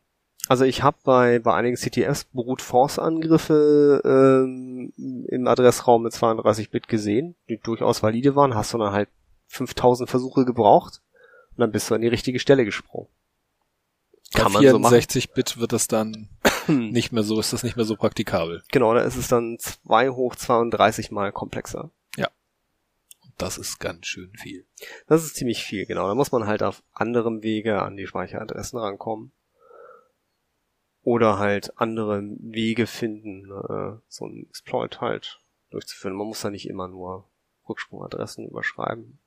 Also ich habe bei, bei einigen CTFs Brute Force Angriffe ähm, im Adressraum mit 32 Bit gesehen, die durchaus valide waren. Hast du dann halt 5000 Versuche gebraucht und dann bist du an die richtige Stelle gesprungen. Kann Bei 64-Bit so wird das dann nicht mehr so, ist das nicht mehr so praktikabel. Genau, da ist es dann 2 hoch 32 mal komplexer. Ja. Und das ist ganz schön viel. Das ist ziemlich viel, genau. Da muss man halt auf anderem Wege an die Speicheradressen rankommen. Oder halt andere Wege finden, äh, so ein Exploit halt durchzuführen. Man muss da nicht immer nur Rücksprungadressen überschreiben.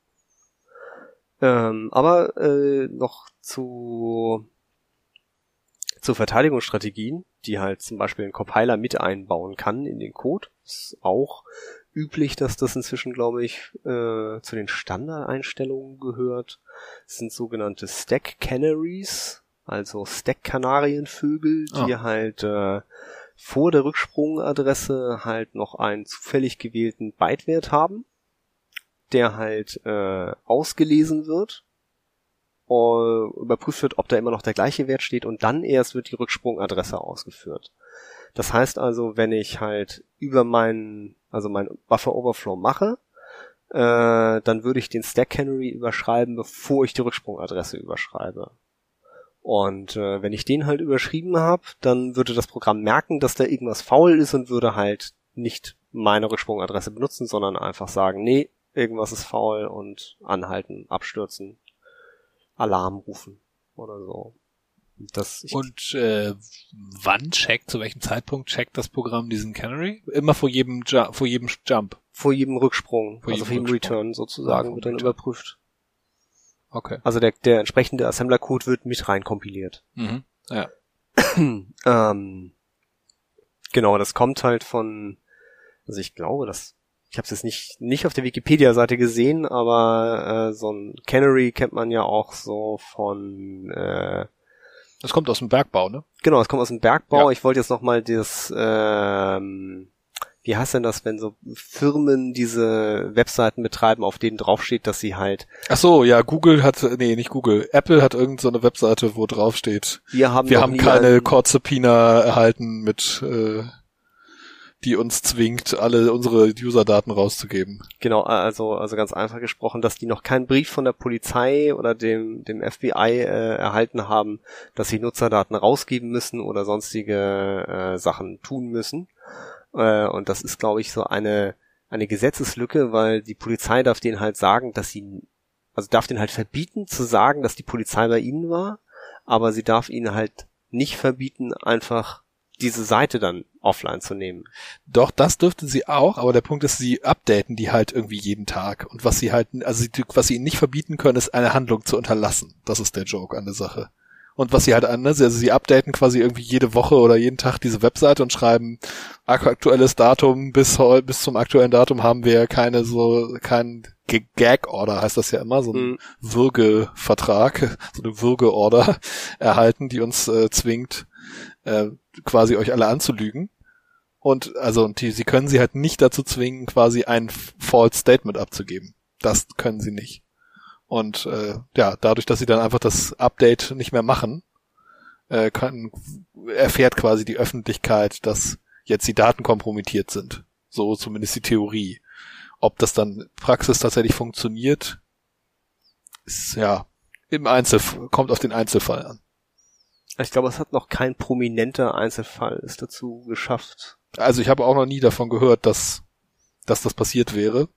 Ähm, aber äh, noch zu zu Verteidigungsstrategien, die halt zum Beispiel ein Compiler mit einbauen kann in den Code. ist auch üblich, dass das inzwischen, glaube ich, äh, zu den Standardeinstellungen gehört. Das sind sogenannte Stack Canaries, also Stack-Kanarienvögel, die oh. halt äh, vor der Rücksprungadresse halt noch einen zufällig gewählten Bytewert haben, der halt äh, ausgelesen wird überprüft wird, ob da immer noch der gleiche Wert steht und dann erst wird die Rücksprungadresse ausgeführt. Das heißt also, wenn ich halt über meinen, also mein Buffer Overflow mache, äh, dann würde ich den Stack Canary überschreiben, bevor ich die Rücksprungadresse überschreibe. Und äh, wenn ich den halt überschrieben habe, dann würde das Programm merken, dass da irgendwas faul ist und würde halt nicht meine Rücksprungadresse benutzen, sondern einfach sagen, nee, irgendwas ist faul und anhalten, abstürzen, Alarm rufen oder so. Das und äh, wann checkt, zu welchem Zeitpunkt checkt das Programm diesen Canary? Immer vor jedem Ju vor jedem Jump. Vor jedem Rücksprung, vor also jedem vor jedem Return sozusagen ja, wird dann Return. überprüft. Okay. Also der, der entsprechende Assembler-Code wird mit rein kompiliert. Mhm. Ja. ähm, genau, das kommt halt von, also ich glaube, das, ich habe es jetzt nicht nicht auf der Wikipedia-Seite gesehen, aber äh, so ein Canary kennt man ja auch so von äh, das kommt aus dem Bergbau, ne? Genau, das kommt aus dem Bergbau. Ja. Ich wollte jetzt noch mal das, ähm, wie heißt denn das, wenn so Firmen diese Webseiten betreiben, auf denen draufsteht, dass sie halt. Ach so, ja, Google hat, nee, nicht Google, Apple hat irgendeine so Webseite, wo draufsteht. Wir haben, wir haben keine Court-Subpoena erhalten mit äh, die uns zwingt, alle unsere User-Daten rauszugeben. Genau, also, also ganz einfach gesprochen, dass die noch keinen Brief von der Polizei oder dem, dem FBI äh, erhalten haben, dass sie Nutzerdaten rausgeben müssen oder sonstige äh, Sachen tun müssen. Äh, und das ist, glaube ich, so eine, eine Gesetzeslücke, weil die Polizei darf denen halt sagen, dass sie, also darf denen halt verbieten zu sagen, dass die Polizei bei ihnen war, aber sie darf ihnen halt nicht verbieten, einfach diese Seite dann offline zu nehmen. Doch, das dürften sie auch, aber der Punkt ist, sie updaten die halt irgendwie jeden Tag. Und was sie halt, also was sie ihnen nicht verbieten können, ist eine Handlung zu unterlassen. Das ist der Joke an der Sache. Und was sie halt anders, also sie updaten quasi irgendwie jede Woche oder jeden Tag diese Webseite und schreiben aktuelles Datum bis bis zum aktuellen Datum haben wir keine so kein Gag Order heißt das ja immer so ein mhm. Würgevertrag, so eine Würgeorder erhalten, die uns äh, zwingt äh, quasi euch alle anzulügen. Und also und die, sie können sie halt nicht dazu zwingen, quasi ein False Statement abzugeben. Das können sie nicht. Und äh, ja, dadurch, dass sie dann einfach das Update nicht mehr machen, äh, kann, erfährt quasi die Öffentlichkeit, dass jetzt die Daten kompromittiert sind. So zumindest die Theorie. Ob das dann Praxis tatsächlich funktioniert, ist ja im Einzel kommt auf den Einzelfall an. Ich glaube, es hat noch kein prominenter Einzelfall es dazu geschafft. Also ich habe auch noch nie davon gehört, dass, dass das passiert wäre.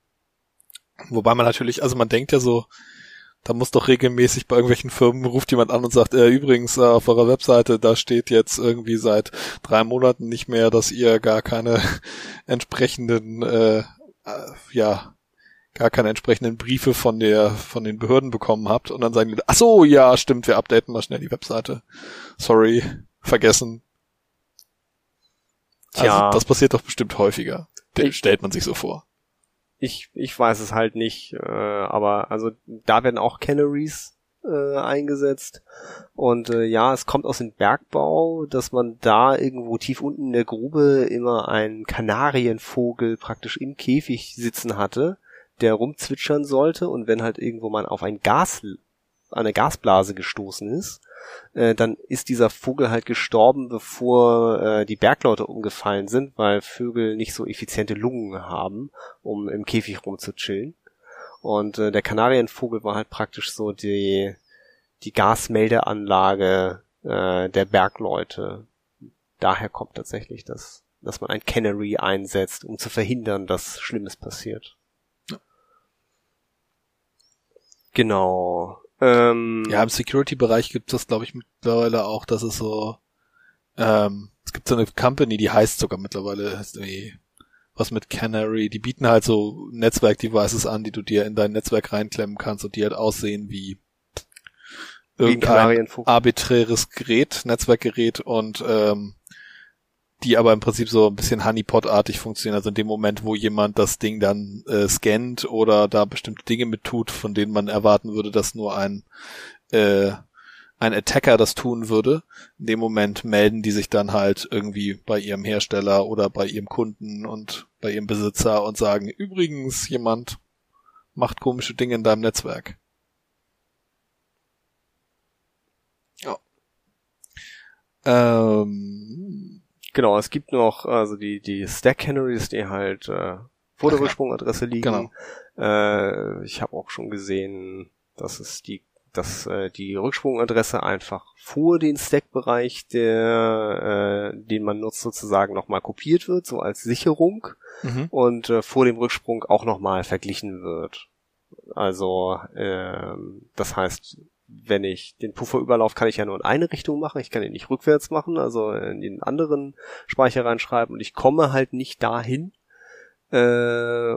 Wobei man natürlich, also man denkt ja so, da muss doch regelmäßig bei irgendwelchen Firmen ruft jemand an und sagt, äh, übrigens äh, auf eurer Webseite, da steht jetzt irgendwie seit drei Monaten nicht mehr, dass ihr gar keine entsprechenden, äh, äh, ja, gar keine entsprechenden Briefe von der von den Behörden bekommen habt und dann sagen die, ach so, ja, stimmt, wir updaten mal schnell die Webseite. Sorry, vergessen. Tja. Also, das passiert doch bestimmt häufiger. Den stellt man sich so vor. Ich, ich weiß es halt nicht, äh, aber also da werden auch Canaries äh, eingesetzt. Und äh, ja, es kommt aus dem Bergbau, dass man da irgendwo tief unten in der Grube immer einen Kanarienvogel praktisch im Käfig sitzen hatte, der rumzwitschern sollte und wenn halt irgendwo man auf ein Gas, eine Gasblase gestoßen ist, äh, dann ist dieser Vogel halt gestorben, bevor äh, die Bergleute umgefallen sind, weil Vögel nicht so effiziente Lungen haben, um im Käfig rumzuchillen. Und äh, der Kanarienvogel war halt praktisch so die, die Gasmeldeanlage äh, der Bergleute. Daher kommt tatsächlich das, dass man ein Canary einsetzt, um zu verhindern, dass Schlimmes passiert. Genau. Ähm, ja, im Security-Bereich gibt es das, glaube ich, mittlerweile auch, dass es so, ähm, es gibt so eine Company, die heißt sogar mittlerweile, heißt irgendwie was mit Canary, die bieten halt so Netzwerk-Devices an, die du dir in dein Netzwerk reinklemmen kannst und die halt aussehen wie irgendein arbiträres Gerät, Netzwerkgerät und ähm, die aber im Prinzip so ein bisschen Honeypot-artig funktionieren. Also in dem Moment, wo jemand das Ding dann äh, scannt oder da bestimmte Dinge mit tut, von denen man erwarten würde, dass nur ein äh, ein Attacker das tun würde. In dem Moment melden die sich dann halt irgendwie bei ihrem Hersteller oder bei ihrem Kunden und bei ihrem Besitzer und sagen, übrigens, jemand macht komische Dinge in deinem Netzwerk. Ja. Ähm, Genau, es gibt noch also die die Stack Canaries, die halt äh, vor der Ursprungadresse liegen. Genau. Äh, ich habe auch schon gesehen, dass es die dass äh, die Rücksprungadresse einfach vor den Stack-Bereich, der, äh, den man nutzt, sozusagen nochmal kopiert wird, so als Sicherung mhm. und äh, vor dem Rücksprung auch nochmal verglichen wird. Also äh, das heißt, wenn ich den Pufferüberlauf kann ich ja nur in eine Richtung machen, ich kann ihn nicht rückwärts machen, also in den anderen Speicher reinschreiben und ich komme halt nicht dahin, äh,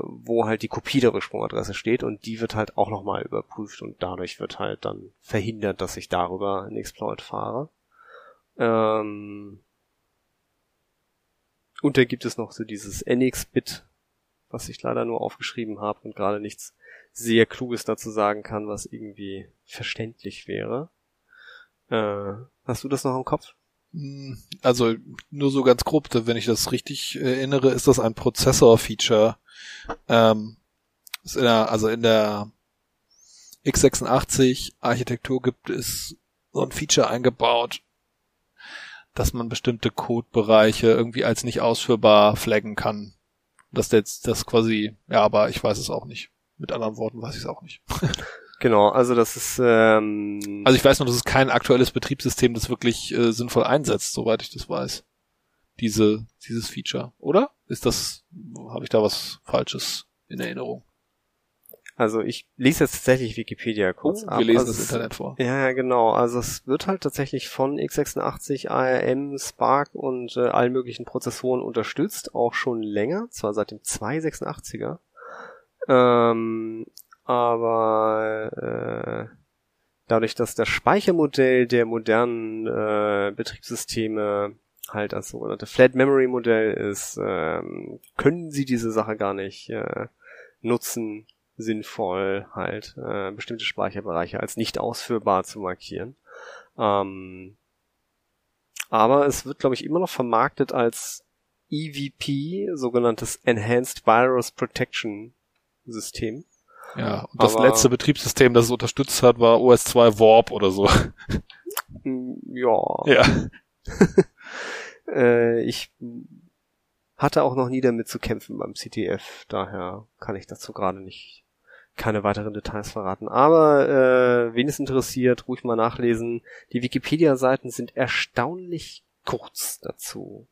wo halt die Kopie der Rücksprungadresse steht und die wird halt auch nochmal überprüft und dadurch wird halt dann verhindert, dass ich darüber einen Exploit fahre. Ähm und da gibt es noch so dieses NX-Bit, was ich leider nur aufgeschrieben habe und gerade nichts sehr Kluges dazu sagen kann, was irgendwie verständlich wäre. Äh, hast du das noch im Kopf? Hm, also nur so ganz grob, wenn ich das richtig erinnere, ist das ein Prozessor-Feature. Ähm, in der, also in der x86-Architektur gibt es so ein Feature eingebaut, dass man bestimmte Codebereiche irgendwie als nicht ausführbar flaggen kann. Dass jetzt das quasi, ja, aber ich weiß es auch nicht. Mit anderen Worten weiß ich es auch nicht. Genau, also das ist. Ähm also ich weiß nur, das ist kein aktuelles Betriebssystem, das wirklich äh, sinnvoll einsetzt, soweit ich das weiß. Diese dieses Feature, oder? Ist das? Habe ich da was Falsches in Erinnerung? Also ich lese jetzt tatsächlich Wikipedia kurz oh, ab. Wir lesen also das Internet vor. Ja, genau. Also es wird halt tatsächlich von x86, ARM, Spark und äh, allen möglichen Prozessoren unterstützt, auch schon länger, zwar seit dem 286er. Ähm, aber äh, dadurch, dass das Speichermodell der modernen äh, Betriebssysteme halt das sogenannte Flat Memory Modell ist, ähm, können sie diese Sache gar nicht äh, nutzen, sinnvoll halt äh, bestimmte Speicherbereiche als nicht ausführbar zu markieren. Ähm, aber es wird, glaube ich, immer noch vermarktet als EVP, sogenanntes Enhanced Virus Protection System. Ja, und das Aber, letzte Betriebssystem, das es unterstützt hat, war OS 2 Warp oder so. Mm, ja. Ja. äh, ich hatte auch noch nie damit zu kämpfen beim CTF, daher kann ich dazu gerade nicht keine weiteren Details verraten. Aber äh, wen es interessiert, ruhig mal nachlesen. Die Wikipedia-Seiten sind erstaunlich kurz dazu.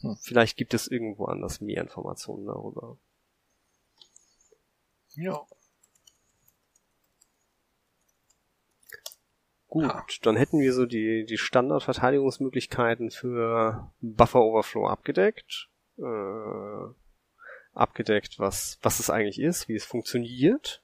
Hm. Vielleicht gibt es irgendwo anders mehr Informationen darüber. Ja. Gut, ja. dann hätten wir so die, die Standardverteidigungsmöglichkeiten für Buffer Overflow abgedeckt. Äh, abgedeckt, was, was es eigentlich ist, wie es funktioniert.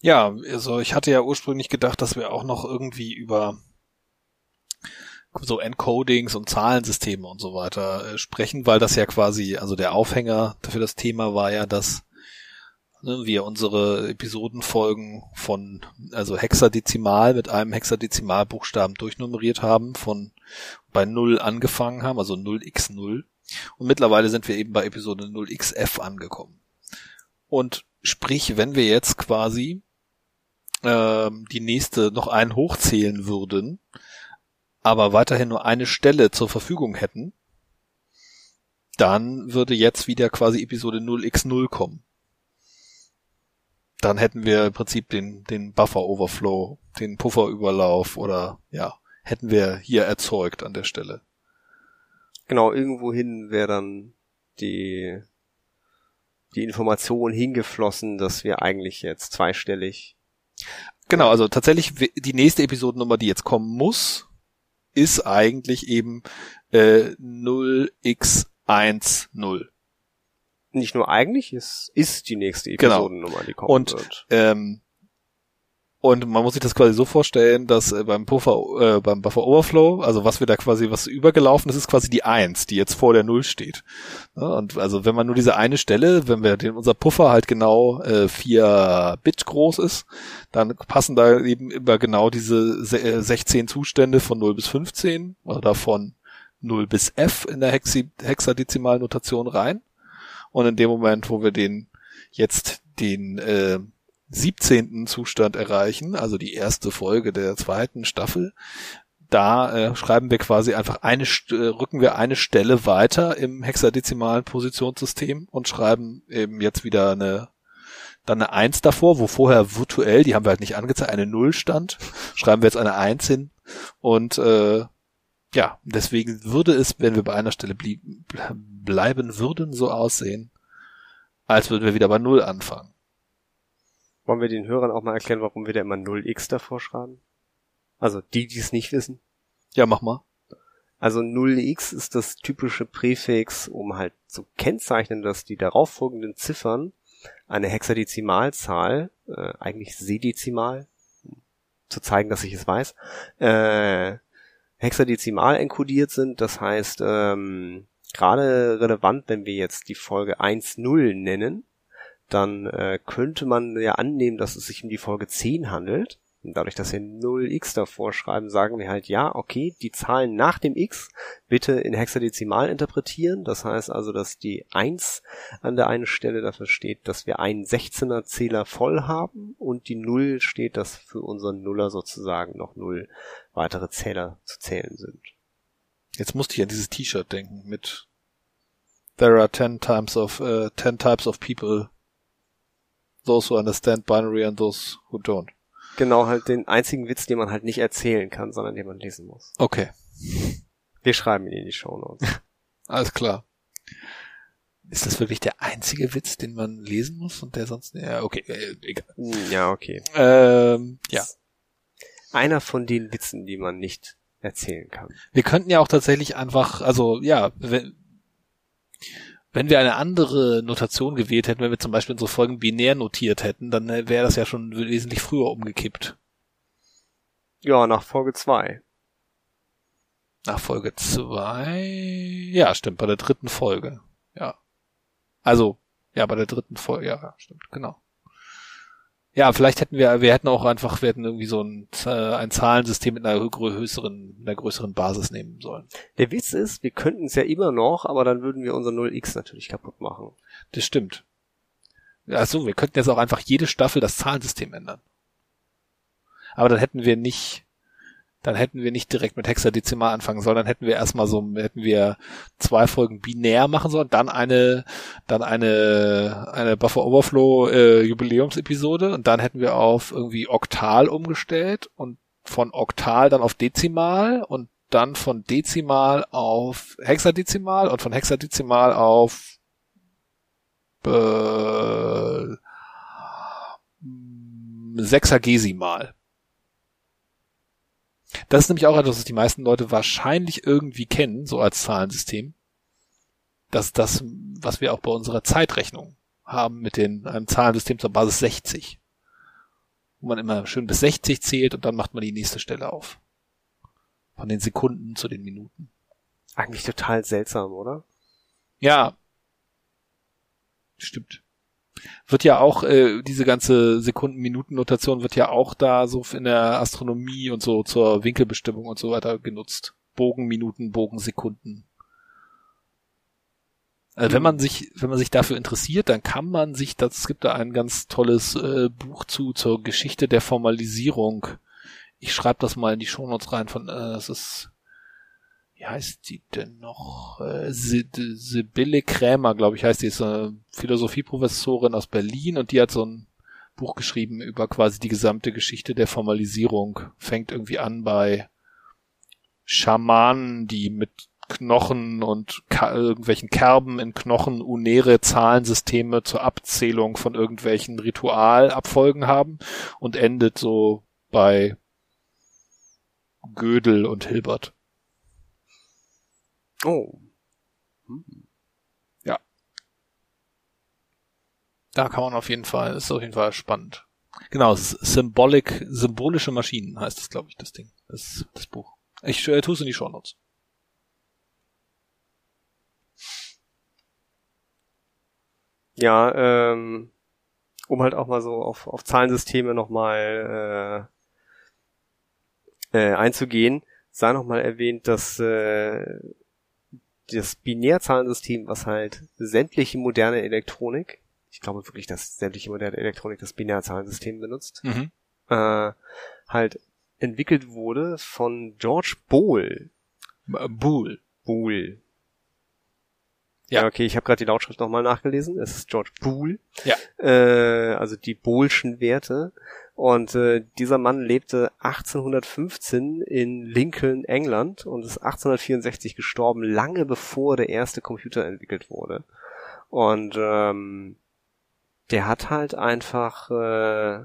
Ja, also ich hatte ja ursprünglich gedacht, dass wir auch noch irgendwie über so Encodings und Zahlensysteme und so weiter äh, sprechen, weil das ja quasi, also der Aufhänger für das Thema war ja, dass ne, wir unsere Episodenfolgen von, also Hexadezimal mit einem Hexadezimalbuchstaben durchnummeriert haben, von bei 0 angefangen haben, also 0x0. Und mittlerweile sind wir eben bei Episode 0xf angekommen. Und sprich, wenn wir jetzt quasi ähm, die nächste noch einen hochzählen würden, aber weiterhin nur eine Stelle zur Verfügung hätten, dann würde jetzt wieder quasi Episode 0x0 kommen. Dann hätten wir im Prinzip den, den Buffer Overflow, den Pufferüberlauf oder ja, hätten wir hier erzeugt an der Stelle. Genau, irgendwohin wäre dann die, die Information hingeflossen, dass wir eigentlich jetzt zweistellig. Genau, also tatsächlich die nächste Episodennummer, die jetzt kommen muss, ist eigentlich eben äh, 0x10. Nicht nur eigentlich, es ist die nächste genau. Episodennummer, genau. die kommen und, wird. Ähm, und man muss sich das quasi so vorstellen, dass äh, beim Puffer, äh, beim Buffer Overflow, also was wir da quasi, was übergelaufen ist, ist quasi die Eins, die jetzt vor der Null steht. Ja, und also wenn man nur diese eine Stelle, wenn wir den, unser Puffer halt genau äh, vier Bit groß ist, dann passen da eben immer genau diese 16 äh, Zustände von 0 bis 15 oder von 0 bis F in der Hexi Hexadezimalnotation rein. Und in dem Moment, wo wir den jetzt den äh, 17. Zustand erreichen, also die erste Folge der zweiten Staffel, da äh, schreiben wir quasi einfach eine, äh, rücken wir eine Stelle weiter im hexadezimalen Positionssystem und schreiben eben jetzt wieder eine, dann eine Eins davor, wo vorher virtuell, die haben wir halt nicht angezeigt, eine Null stand, schreiben wir jetzt eine Eins hin und äh, ja, deswegen würde es, wenn wir bei einer Stelle blieb, bleiben würden, so aussehen, als würden wir wieder bei Null anfangen. Wollen wir den Hörern auch mal erklären, warum wir da immer 0x davor schreiben? Also die, die es nicht wissen. Ja, mach mal. Also 0x ist das typische Präfix, um halt zu kennzeichnen, dass die darauffolgenden Ziffern eine Hexadezimalzahl, äh, eigentlich Sedezimal, zu zeigen, dass ich es weiß, äh, hexadezimal enkodiert sind. Das heißt, ähm, gerade relevant, wenn wir jetzt die Folge 1.0 nennen, dann äh, könnte man ja annehmen, dass es sich um die Folge 10 handelt. Und dadurch, dass wir 0x davor schreiben, sagen wir halt, ja, okay, die Zahlen nach dem x bitte in Hexadezimal interpretieren. Das heißt also, dass die 1 an der einen Stelle dafür steht, dass wir einen 16er Zähler voll haben und die 0 steht, dass für unseren Nuller sozusagen noch 0 weitere Zähler zu zählen sind. Jetzt musste ich an dieses T-Shirt denken mit There are ten times of uh, ten types of people those who understand binary and those who don't. Genau, halt den einzigen Witz, den man halt nicht erzählen kann, sondern den man lesen muss. Okay. Wir schreiben ihn in die Show Notes. Alles klar. Ist das wirklich der einzige Witz, den man lesen muss und der sonst, ja, okay, äh, egal. Hm, ja, okay. Ähm, ja. Einer von den Witzen, die man nicht erzählen kann. Wir könnten ja auch tatsächlich einfach, also, ja, wenn, wenn wir eine andere Notation gewählt hätten, wenn wir zum Beispiel unsere Folgen binär notiert hätten, dann äh, wäre das ja schon wesentlich früher umgekippt. Ja, nach Folge 2. Nach Folge 2? Ja, stimmt, bei der dritten Folge. Ja. Also, ja, bei der dritten Folge, ja, stimmt, genau. Ja, vielleicht hätten wir, wir hätten auch einfach, wir hätten irgendwie so ein, äh, ein Zahlensystem mit einer größeren, einer größeren Basis nehmen sollen. Der Witz ist, wir könnten es ja immer noch, aber dann würden wir unser 0x natürlich kaputt machen. Das stimmt. Also, wir könnten jetzt auch einfach jede Staffel das Zahlensystem ändern. Aber dann hätten wir nicht dann hätten wir nicht direkt mit Hexadezimal anfangen sollen, dann hätten wir erstmal so, hätten wir zwei Folgen binär machen sollen, dann eine, dann eine, eine Buffer Overflow äh, Jubiläumsepisode und dann hätten wir auf irgendwie Oktal umgestellt und von Oktal dann auf Dezimal und dann von Dezimal auf Hexadezimal und von Hexadezimal auf äh, Sechsagesimal. Das ist nämlich auch etwas, was die meisten Leute wahrscheinlich irgendwie kennen, so als Zahlensystem. Das ist das, was wir auch bei unserer Zeitrechnung haben mit den, einem Zahlensystem zur Basis 60. Wo man immer schön bis 60 zählt und dann macht man die nächste Stelle auf. Von den Sekunden zu den Minuten. Eigentlich total seltsam, oder? Ja. Stimmt wird ja auch, äh, diese ganze Sekunden-Minuten-Notation wird ja auch da so in der Astronomie und so zur Winkelbestimmung und so weiter genutzt. Bogen, Minuten, Bogen, Sekunden. Also wenn man mhm. sich, wenn man sich dafür interessiert, dann kann man sich, das es gibt da ein ganz tolles äh, Buch zu zur Geschichte der Formalisierung. Ich schreibe das mal in die Shownotes rein von, äh, das ist wie heißt die denn noch? Äh, Sibylle Krämer, glaube ich, heißt die, ist eine Philosophieprofessorin aus Berlin und die hat so ein Buch geschrieben über quasi die gesamte Geschichte der Formalisierung. Fängt irgendwie an bei Schamanen, die mit Knochen und irgendwelchen Kerben in Knochen unäre Zahlensysteme zur Abzählung von irgendwelchen Ritualabfolgen haben und endet so bei Gödel und Hilbert. Oh. Hm. Ja. Da kann man auf jeden Fall, ist auf jeden Fall spannend. Genau, Symbolic, symbolische Maschinen heißt das, glaube ich, das Ding, das, das Buch. Ich äh, tue es in die Show Notes. Ja, ähm, um halt auch mal so auf, auf Zahlensysteme nochmal äh, äh, einzugehen, sei nochmal erwähnt, dass äh, das Binärzahlensystem, was halt sämtliche moderne Elektronik, ich glaube wirklich, dass sämtliche moderne Elektronik das Binärzahlensystem benutzt, mhm. äh, halt entwickelt wurde von George Bohl. Bool. Bohl. Ja. Ja, okay, ich habe gerade die Lautschrift nochmal nachgelesen. Es ist George Boole. Ja. Äh, also die Bohlschen Werte. Und äh, dieser Mann lebte 1815 in Lincoln, England und ist 1864 gestorben, lange bevor der erste Computer entwickelt wurde. Und ähm, der hat halt einfach äh,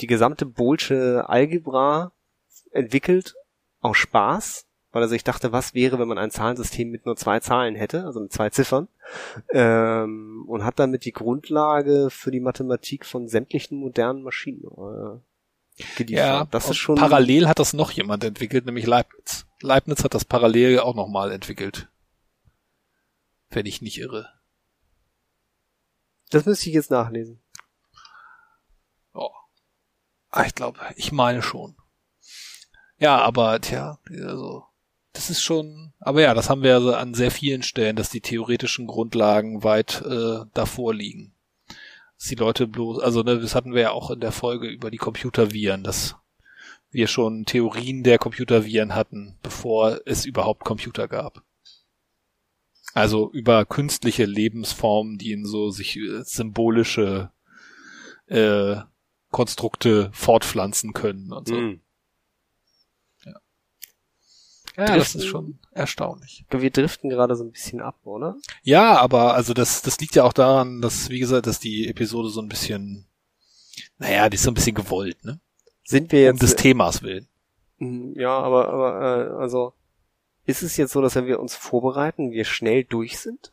die gesamte Bohlsche Algebra entwickelt aus Spaß, weil er sich dachte, was wäre, wenn man ein Zahlensystem mit nur zwei Zahlen hätte, also mit zwei Ziffern, ähm, und hat damit die Grundlage für die Mathematik von sämtlichen modernen Maschinen äh, geliefert. Ja, das ist schon parallel hat das noch jemand entwickelt, nämlich Leibniz. Leibniz hat das parallel auch nochmal entwickelt. Wenn ich nicht irre. Das müsste ich jetzt nachlesen. Oh. Ah, ich glaube, ich meine schon. Ja, aber tja, also das ist schon, aber ja, das haben wir also an sehr vielen Stellen, dass die theoretischen Grundlagen weit äh, davor liegen. Dass die Leute bloß, also ne, das hatten wir ja auch in der Folge über die Computerviren, dass wir schon Theorien der Computerviren hatten, bevor es überhaupt Computer gab. Also über künstliche Lebensformen, die in so sich äh, symbolische äh, Konstrukte fortpflanzen können und so. Hm. Ja, das ist schon erstaunlich. Wir driften gerade so ein bisschen ab, oder? Ja, aber also das, das liegt ja auch daran, dass, wie gesagt, dass die Episode so ein bisschen, naja, die ist so ein bisschen gewollt, ne? Sind wir Um des jetzt Themas willen. Mm, Ja, aber, aber äh, also ist es jetzt so, dass wenn wir uns vorbereiten, wir schnell durch sind?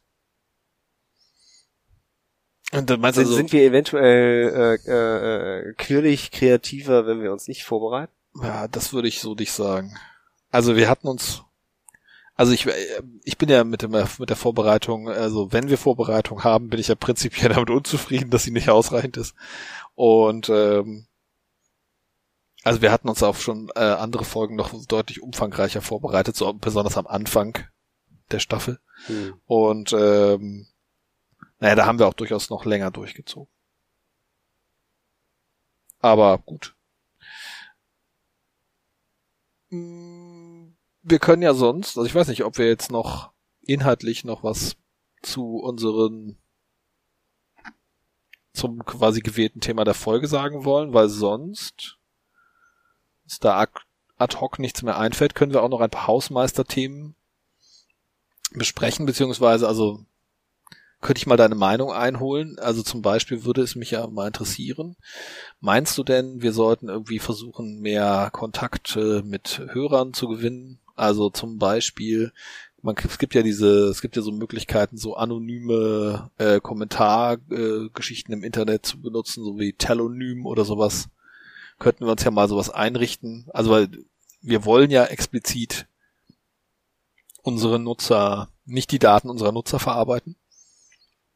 Und dann meinst Sind, so, sind wir eventuell äh, äh, äh, quirlig kreativer, wenn wir uns nicht vorbereiten? ja, das würde ich so nicht sagen. Also wir hatten uns, also ich, äh, ich bin ja mit, dem, mit der Vorbereitung, also wenn wir Vorbereitung haben, bin ich ja prinzipiell damit unzufrieden, dass sie nicht ausreichend ist. Und ähm, also wir hatten uns auch schon äh, andere Folgen noch deutlich umfangreicher vorbereitet, so besonders am Anfang der Staffel. Hm. Und ähm, naja, da haben wir auch durchaus noch länger durchgezogen. Aber gut. Mm, Wir können ja sonst, also ich weiß nicht, ob wir jetzt noch inhaltlich noch was zu unseren zum quasi gewählten Thema der Folge sagen wollen, weil sonst uns da ad hoc nichts mehr einfällt, können wir auch noch ein paar Hausmeisterthemen besprechen, beziehungsweise also könnte ich mal deine Meinung einholen. Also zum Beispiel würde es mich ja mal interessieren. Meinst du denn, wir sollten irgendwie versuchen, mehr Kontakte mit Hörern zu gewinnen? Also zum Beispiel, man, es gibt ja diese, es gibt ja so Möglichkeiten, so anonyme äh, Kommentargeschichten äh, im Internet zu benutzen, so wie Telonym oder sowas. Könnten wir uns ja mal sowas einrichten. Also weil wir wollen ja explizit unsere Nutzer, nicht die Daten unserer Nutzer verarbeiten.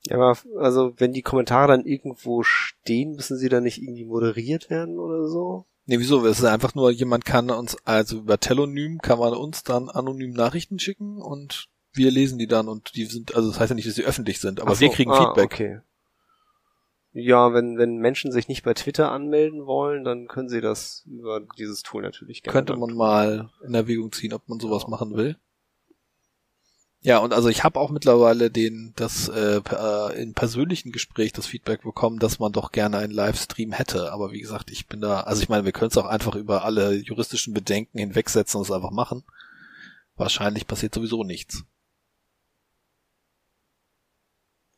Ja, aber also wenn die Kommentare dann irgendwo stehen, müssen sie dann nicht irgendwie moderiert werden oder so? Nee, wieso? Es ist einfach nur, jemand kann uns, also über Telonym kann man uns dann anonym Nachrichten schicken und wir lesen die dann und die sind, also das heißt ja nicht, dass sie öffentlich sind, aber Ach wir so, kriegen ah, Feedback. Okay. Ja, wenn, wenn Menschen sich nicht bei Twitter anmelden wollen, dann können sie das über dieses Tool natürlich gerne. Könnte man mal in Erwägung ziehen, ob man sowas machen will. Ja, und also ich habe auch mittlerweile den das äh, äh, in persönlichen Gespräch das Feedback bekommen, dass man doch gerne einen Livestream hätte. Aber wie gesagt, ich bin da, also ich meine, wir können es auch einfach über alle juristischen Bedenken hinwegsetzen und es einfach machen. Wahrscheinlich passiert sowieso nichts.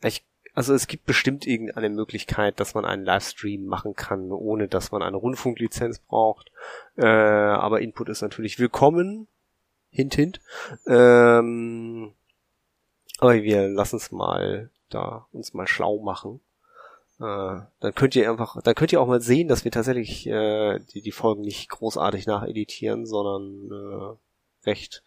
Ich, also es gibt bestimmt irgendeine Möglichkeit, dass man einen Livestream machen kann, ohne dass man eine Rundfunklizenz braucht. Äh, aber Input ist natürlich willkommen. Hint, hint. Ähm, aber wir lassen es mal da uns mal schlau machen. Äh, dann könnt ihr einfach, dann könnt ihr auch mal sehen, dass wir tatsächlich äh, die, die Folgen nicht großartig nacheditieren, sondern äh, recht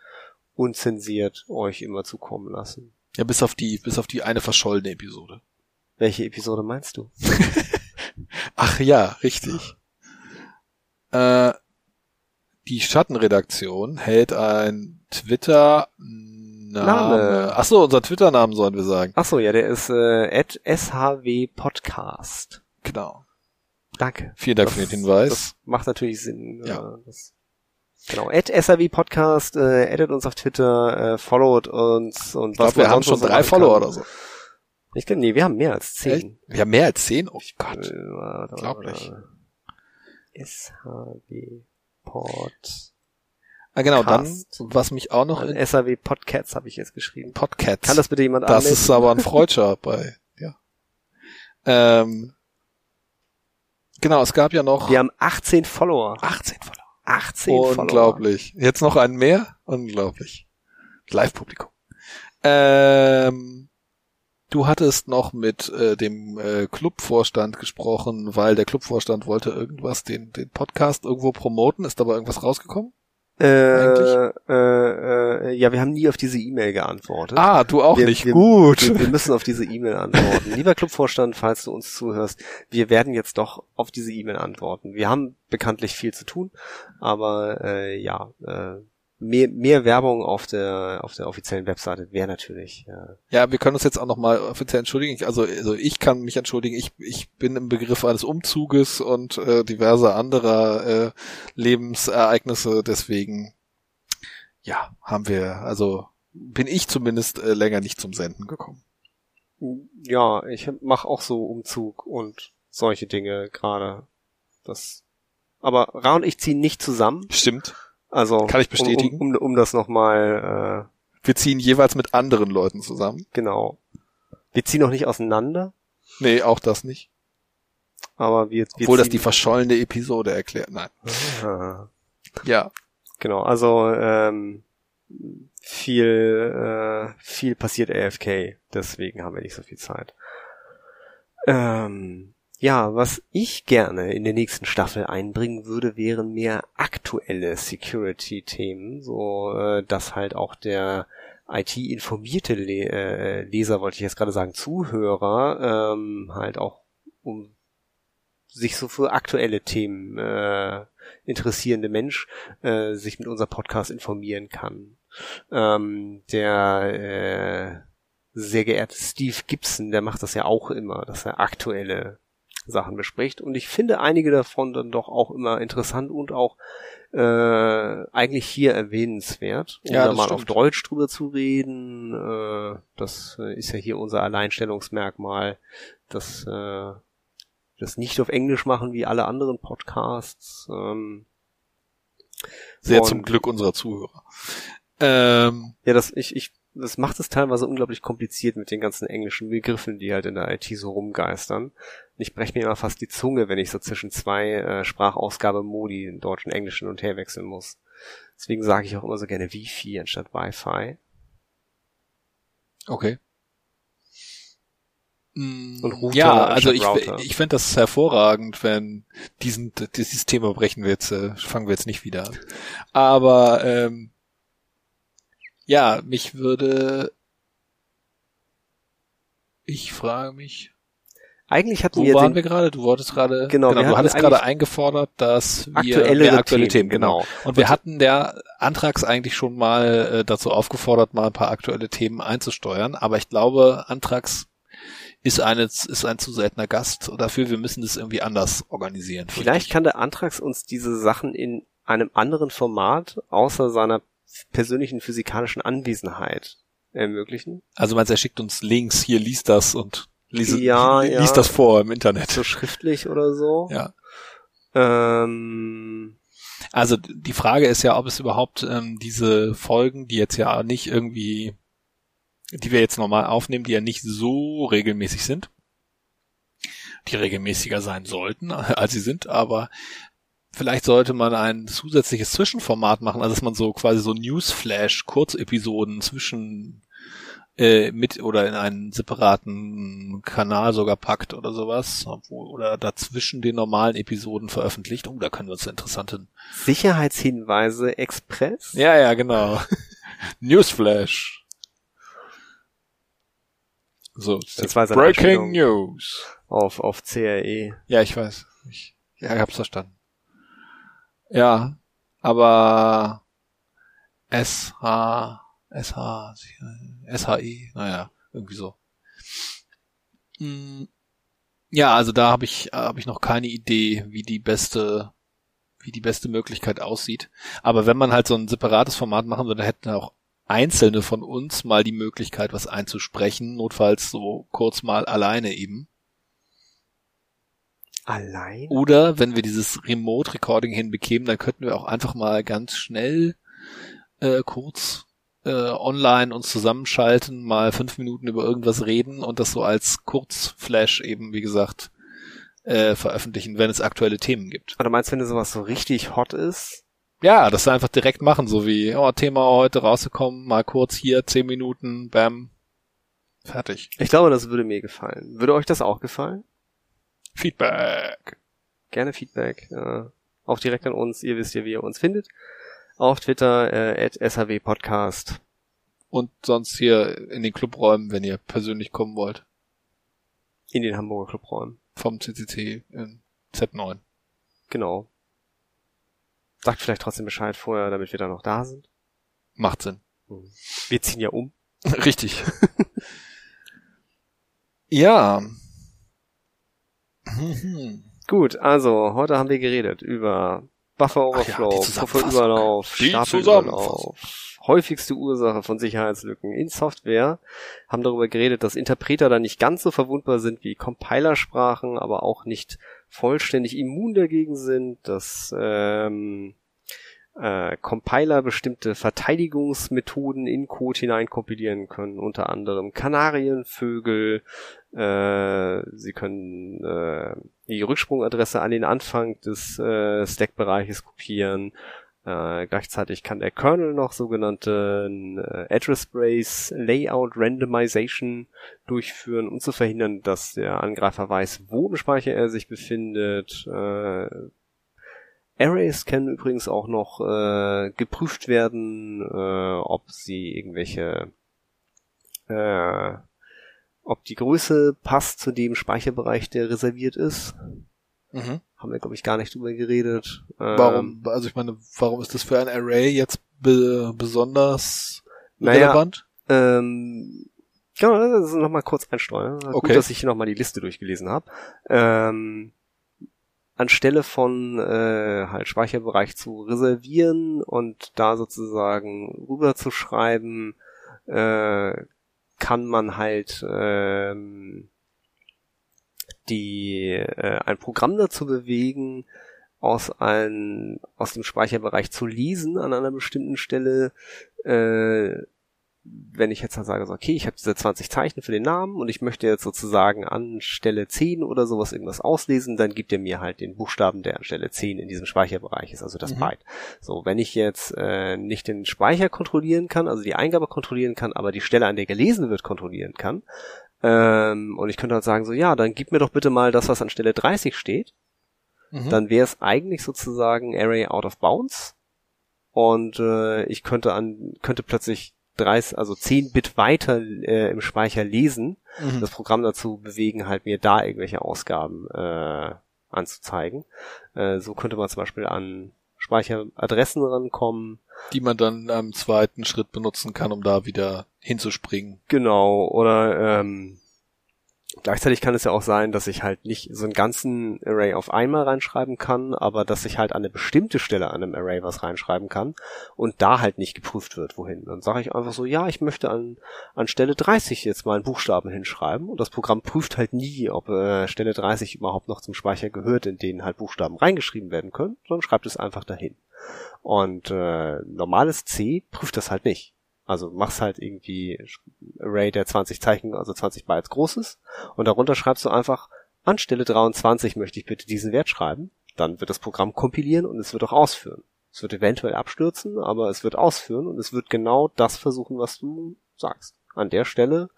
unzensiert euch immer zukommen lassen. Ja, bis auf die, bis auf die eine verschollene Episode. Welche Episode meinst du? Ach ja, richtig. Äh, die Schattenredaktion hält ein Twitter Name. Name. Ach so, unser Twitter-Namen sollen wir sagen. Ach so, ja, der ist äh, at SHW Podcast. Genau. Danke. Vielen Dank Das- für den Hinweis. Das macht natürlich Sinn. Ja. Äh, das, genau. At SRW Podcast, äh, addet uns auf Twitter, äh, followt uns und ich glaube, wir man haben schon drei Follower kann. oder so. Ich glaube, nee, wir haben mehr als zehn. Wir haben mehr als zehn? Oh Gott. Äh, warte, Unglaublich. SHW Pod. Ah, genau, dann, Cast. was mich auch noch in SHW Podcasts habe ich jetzt geschrieben. Podcasts. Kann das bitte jemand Das ist aber ein Freudscher bei, ja. Ähm, genau, es gab ja noch Wir haben 18 Follower. 18 Follower. 18 Follower. Unglaublich. Jetzt noch einen mehr? Unglaublich. Live-Publikum. Ähm, du hattest noch mit äh, dem äh, Clubvorstand gesprochen, weil der Clubvorstand wollte irgendwas, den, den Podcast irgendwo promoten. Ist dabei irgendwas rausgekommen? Äh, Eigentlich? äh, äh, ja, wir haben nie auf diese E-Mail geantwortet. Ah, du auch wir, nicht. Wir, Gut. Wir, wir müssen auf diese E-Mail antworten. Lieber Clubvorstand, falls du uns zuhörst, wir werden jetzt doch auf diese E-Mail antworten. Wir haben bekanntlich viel zu tun, aber äh, ja, äh, mehr, mehr Werbung auf der auf der offiziellen Webseite wäre natürlich. Äh, Ja, wir können uns jetzt auch nochmal offiziell entschuldigen. Also, also ich kann mich entschuldigen. Ich, ich bin im Begriff eines Umzuges und äh, diverser anderer äh, Lebensereignisse. Deswegen, ja, haben wir, also bin ich zumindest äh, länger nicht zum Senden gekommen. ja, ich mache auch so Umzug und solche Dinge gerade. Das. Aber Ra und ich ziehen nicht zusammen. Stimmt. Also Kann ich bestätigen. Um, um, um das nochmal, äh, Wir ziehen jeweils mit anderen Leuten zusammen. genau. Wir ziehen auch nicht auseinander, Nee, auch das nicht. aber wir, wir Obwohl das die verschollene Episode erklärt. Nein. Ah, Ja. Genau, also ähm, viel, äh, viel passiert AFK, deswegen haben wir nicht so viel Zeit. Ähm, ja, was ich gerne in der nächsten Staffel einbringen würde, wären mehr aktuelle Security-Themen, so äh, dass halt auch der IT-informierte Le äh, Leser, wollte ich jetzt gerade sagen, Zuhörer, ähm, halt auch um sich so für aktuelle Themen äh, interessierende Mensch äh, sich mit unserem Podcast informieren kann. Ähm, der äh, sehr geehrte Steve Gibson, der macht das ja auch immer, dass er aktuelle Sachen bespricht. Und ich finde einige davon dann doch auch immer interessant und auch äh, eigentlich hier erwähnenswert, um Ja, da mal stimmt. auf Deutsch drüber zu reden. Äh, das äh, ist ja hier unser Alleinstellungsmerkmal, dass äh, das nicht auf Englisch machen wie alle anderen Podcasts. Ähm, Sehr zum Glück unserer Zuhörer. Ähm, Ja, das, ich, ich, das macht es teilweise unglaublich kompliziert mit den ganzen englischen Begriffen, die halt in der IT so rumgeistern. Und ich breche mir immer fast die Zunge, wenn ich so zwischen zwei äh, Sprachausgabemodi in Deutsch und Englisch hin und her wechseln muss. Deswegen sage ich auch immer so gerne Wi-Fi anstatt Wi-Fi. Okay. Mm, Und Router ja, also ich, Router. ich fände das hervorragend, wenn diesen, dieses Thema brechen wir jetzt, äh, fangen wir jetzt nicht wieder an. Aber ähm, ja, mich würde ich frage mich, Eigentlich hatten wo wir waren den wir gerade? Du wolltest gerade, Genau, wir du hattest gerade eingefordert, dass wir aktuellere mehr aktuelle Themen, Themen, genau. Und wir hatten der Antrags eigentlich schon mal äh, dazu aufgefordert, mal ein paar aktuelle Themen einzusteuern. Aber ich glaube, Antrags ist, eine, ist ein zu seltener Gast dafür. Wir müssen das irgendwie anders organisieren. Vielleicht kann der Antrags uns diese Sachen in einem anderen Format außer seiner persönlichen physikalischen Anwesenheit ermöglichen. Also meinst er schickt uns Links, hier liest das und liest, Ja, liest ja. das vor im Internet. So schriftlich oder so. Ja. Ähm, Also die Frage ist ja, ob es überhaupt ähm, diese Folgen, die jetzt ja nicht irgendwie, die wir jetzt normal aufnehmen, die ja nicht so regelmäßig sind, die regelmäßiger sein sollten, als sie sind, aber vielleicht sollte man ein zusätzliches Zwischenformat machen, also dass man so quasi so Newsflash Kurzepisoden zwischen äh, mit oder in einen separaten Kanal sogar packt oder sowas, obwohl, oder dazwischen den normalen Episoden veröffentlicht. Oh, da können wir uns interessante Sicherheitshinweise Express. ja, ja, genau. Newsflash. So, Das war Breaking. News. Auf, auf CRE. Ja, ich weiß. Ich, ja, ich hab's verstanden. Ja, aber SH, SH, SHI, naja, irgendwie so. Hm, Ja, also da habe ich habe ich noch keine Idee, wie die beste wie die beste Möglichkeit aussieht. Aber wenn man halt so ein separates Format machen würde, dann hätten auch einzelne von uns mal die Möglichkeit, was einzusprechen, notfalls so kurz mal alleine eben. Allein? Oder wenn wir dieses Remote Recording hinbekämen, dann könnten wir auch einfach mal ganz schnell äh, kurz äh, online uns zusammenschalten, mal fünf Minuten über irgendwas reden und das so als Kurzflash eben, wie gesagt, äh, veröffentlichen, wenn es aktuelle Themen gibt. Oder meinst du, wenn du sowas so richtig hot ist? Ja, das einfach direkt machen, so wie, oh, Thema heute rausgekommen, mal kurz hier, zehn Minuten, bam, fertig. Ich glaube, das würde mir gefallen. Würde euch das auch gefallen? Feedback. Gerne Feedback. Äh, auch direkt an uns. Ihr wisst ja, wie ihr uns findet. Auf Twitter, äh, at SHW Podcast. Und sonst hier in den Clubräumen, wenn ihr persönlich kommen wollt. In den Hamburger Clubräumen. Vom CCC in Z9. Genau. Sagt vielleicht trotzdem Bescheid vorher, damit wir da noch da sind. Macht Sinn. Wir ziehen ja um. Richtig. ja. Gut, also heute haben wir geredet über Buffer Overflow, ja, Pufferüberlauf, Stapelüberlauf, häufigste Ursache von Sicherheitslücken in Software, haben darüber geredet, dass Interpreter da nicht ganz so verwundbar sind wie Compilersprachen, aber auch nicht vollständig immun dagegen sind, dass ähm, äh, Compiler bestimmte Verteidigungsmethoden in Code hineinkompilieren können, unter anderem Kanarienvögel. Äh, sie können äh, die Rücksprungadresse an den Anfang des äh, Stack-Bereiches kopieren. Äh, gleichzeitig kann der Kernel noch sogenannte äh, Address Space Layout Randomization durchführen, um zu verhindern, dass der Angreifer weiß, wo im Speicher er sich befindet. Äh, Arrays können übrigens auch noch äh, geprüft werden, äh, ob sie irgendwelche, äh, ob die Größe passt zu dem Speicherbereich, der reserviert ist. Mhm. Haben wir, glaube ich, gar nicht drüber geredet. Ähm, Warum, also ich meine, warum ist das für ein Array jetzt be besonders Naja, relevant? Ähm, genau, das ist nochmal kurz einstreuen. Gut, Okay. dass ich hier nochmal die Liste durchgelesen habe. Ähm, anstelle von äh, halt Speicherbereich zu reservieren und da sozusagen rüber zu schreiben, äh, kann man halt ähm, die äh, ein Programm dazu bewegen, aus ein, aus dem Speicherbereich zu lesen an einer bestimmten Stelle, äh, wenn ich jetzt halt sage, so, okay, ich habe diese 20 Zeichen für den Namen und ich möchte jetzt sozusagen an Stelle 10 oder sowas irgendwas auslesen, dann gibt er mir halt den Buchstaben, der an Stelle 10 in diesem Speicherbereich ist, also das Mhm. Byte. So, wenn ich jetzt äh, nicht den Speicher kontrollieren kann, also die Eingabe kontrollieren kann, aber die Stelle, an der gelesen wird, kontrollieren kann, ähm, und ich könnte halt sagen, so, ja, dann gib mir doch bitte mal das, was an Stelle 30 steht, Mhm. dann wäre es eigentlich sozusagen Array out of bounds und äh, ich könnte an könnte plötzlich 30, also 10 Bit weiter äh, im Speicher lesen, Mhm. das Programm dazu bewegen, halt mir da irgendwelche Ausgaben äh, anzuzeigen. Äh, so könnte man zum Beispiel an Speicheradressen rankommen. die man dann am zweiten Schritt benutzen kann, um da wieder hinzuspringen. Genau, oder ähm, gleichzeitig kann es ja auch sein, dass ich halt nicht so einen ganzen Array auf einmal reinschreiben kann, aber dass ich halt an eine bestimmte Stelle an einem Array was reinschreiben kann und da halt nicht geprüft wird, wohin. Dann sage ich einfach so, ja, ich möchte an, an Stelle 30 jetzt mal einen Buchstaben hinschreiben und das Programm prüft halt nie, ob äh, Stelle 30 überhaupt noch zum Speicher gehört, in den halt Buchstaben reingeschrieben werden können, sondern schreibt es einfach dahin. Und äh, normales C prüft das halt nicht. Also machst halt irgendwie Array, der 20 Zeichen, also 20 Bytes groß ist. Und darunter schreibst du einfach, anstelle 23 möchte ich bitte diesen Wert schreiben. Dann wird das Programm kompilieren und es wird auch ausführen. Es wird eventuell abstürzen, aber es wird ausführen und es wird genau das versuchen, was du sagst. An der Stelle,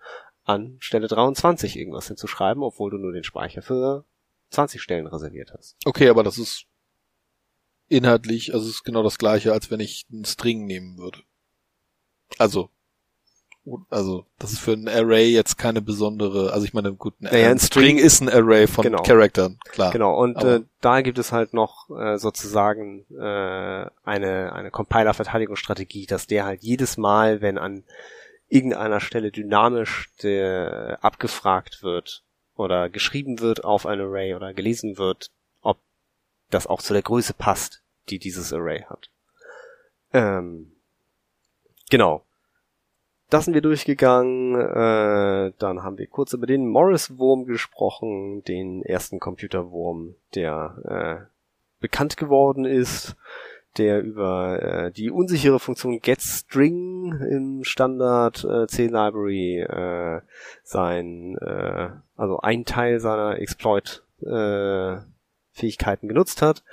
an Stelle 23 irgendwas hinzuschreiben, obwohl du nur den Speicher für 20 Stellen reserviert hast. Okay, aber das ist inhaltlich, also es ist genau das gleiche, als wenn ich einen String nehmen würde. Also, also das ist für ein Array jetzt keine besondere, also ich meine, gut, ein, Naja, ein String String- ist ein Array von Genau. Charaktern, klar. Genau, und Aber- äh, da gibt es halt noch äh, sozusagen äh, eine, eine Compiler-Verteidigungsstrategie, dass der halt jedes Mal, wenn an irgendeiner Stelle dynamisch der, abgefragt wird, oder geschrieben wird auf ein Array oder gelesen wird, ob das auch zu der Größe passt, die dieses Array hat. Ähm, genau. Das sind wir durchgegangen. Äh, dann haben wir kurz über den Morris-Wurm gesprochen, den ersten Computerwurm, der äh, bekannt geworden ist, der über äh, die unsichere Funktion getString im Standard äh, C-Library äh, sein, äh, also ein Teil seiner Exploit äh, Fähigkeiten genutzt hat.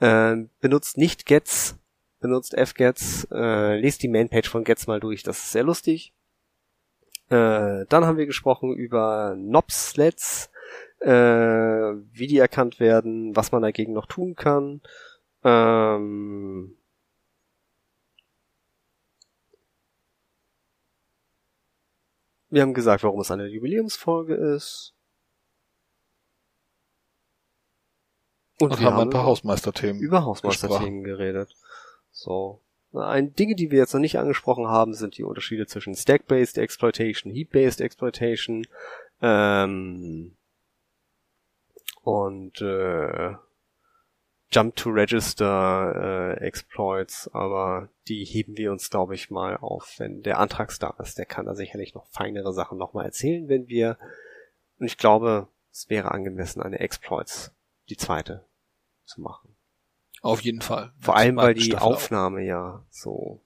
Äh, benutzt nicht gets benutzt fgets, äh, lest die Mainpage von gets mal durch, das ist sehr lustig. Äh, dann haben wir gesprochen über Nopslets, äh, wie die erkannt werden, was man dagegen noch tun kann. Ähm, wir haben gesagt, warum es eine Jubiläumsfolge ist. Und, Und wir haben ein paar Hausmeisterthemen über Hausmeisterthemen geredet. So. Ein, Dinge, die wir jetzt noch nicht angesprochen haben, sind die Unterschiede zwischen Stack-Based Exploitation, Heap-Based Exploitation ähm, und äh, Jump to Register äh, Exploits, aber die heben wir uns, glaube ich, mal auf, wenn der Antragstar ist. Der kann da sicherlich noch feinere Sachen nochmal erzählen, wenn wir, und ich glaube, es wäre angemessen, eine Exploits, die zweite, zu machen. Auf jeden Fall. Vor allem, weil die Staffel Aufnahme auch. ja so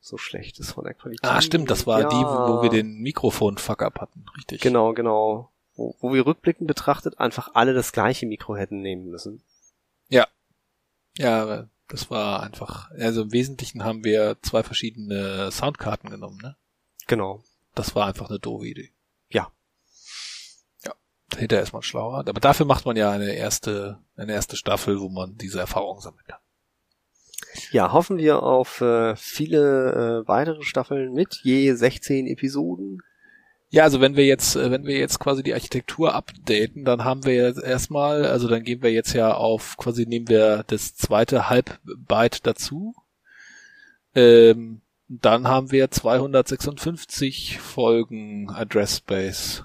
so schlecht ist von der Qualität. Ah, stimmt, das war ja. die, wo wir den Mikrofon-Fuck-up hatten, richtig. Genau, genau. Wo, wo wir rückblickend betrachtet einfach alle das gleiche Mikro hätten nehmen müssen. Ja. Ja, das war einfach, also im Wesentlichen haben wir zwei verschiedene Soundkarten genommen, ne? Genau. Das war einfach eine doofe Idee. Ja. Hinterher ist man schlauer. Aber dafür macht man ja eine erste eine erste Staffel, wo man diese Erfahrung sammeln kann. Ja, hoffen wir auf äh, viele äh, weitere Staffeln mit je 16 Episoden. Ja, also wenn wir jetzt, äh, wenn wir jetzt quasi die Architektur updaten, dann haben wir jetzt erstmal, also dann gehen wir jetzt ja auf, quasi nehmen wir das zweite Halbbyte dazu. Ähm, dann haben wir 256 Folgen Address Space.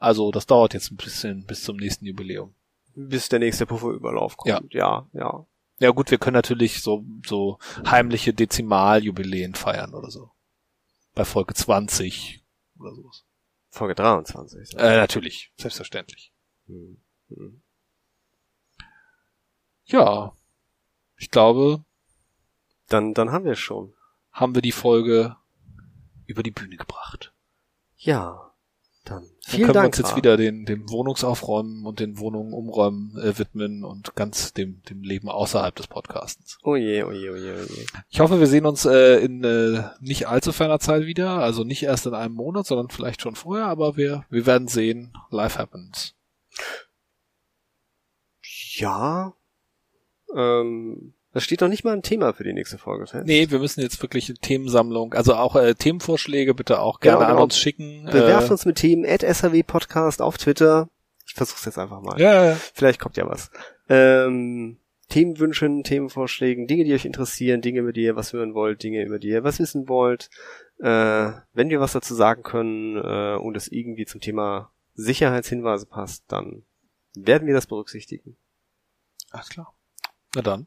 Also das dauert jetzt ein bisschen bis zum nächsten Jubiläum bis der nächste Pufferüberlauf kommt. Ja, ja. Ja, ja gut, wir können natürlich so, so heimliche Dezimaljubiläen feiern oder so. Bei Folge 20 oder sowas. Folge 23. Äh, natürlich, selbstverständlich. Hm. Hm. Ja, ich glaube. Dann, dann haben wir schon. Haben wir die Folge über die Bühne gebracht. Ja. Dann, Vielen können Dank, wir uns jetzt wieder den, dem Wohnungsaufräumen und den Wohnungen umräumen äh, widmen und ganz dem, dem Leben außerhalb des Podcastens. Oh je, oh je, oh je, oh je. Ich hoffe, wir sehen uns äh, in äh, nicht allzu ferner Zeit wieder, also nicht erst in einem Monat, sondern vielleicht schon vorher, aber wir, wir werden sehen, life happens. Ja, ähm, das steht doch nicht mal ein Thema für die nächste Folge fest. Nee, wir müssen jetzt wirklich eine Themensammlung, also auch äh, Themenvorschläge bitte auch gerne genau, an uns schicken. Bewerft äh, uns mit Themen at SAW Podcast auf Twitter. Ich versuch's jetzt einfach mal. Ja, ja. Vielleicht kommt ja was. Ähm, Themenwünschen, Themenvorschlägen, Dinge, die euch interessieren, Dinge, über die ihr was hören wollt, Dinge, über die ihr was wissen wollt. Äh, wenn wir was dazu sagen können äh, und es irgendwie zum Thema Sicherheitshinweise passt, dann werden wir das berücksichtigen. Alles klar. Na dann.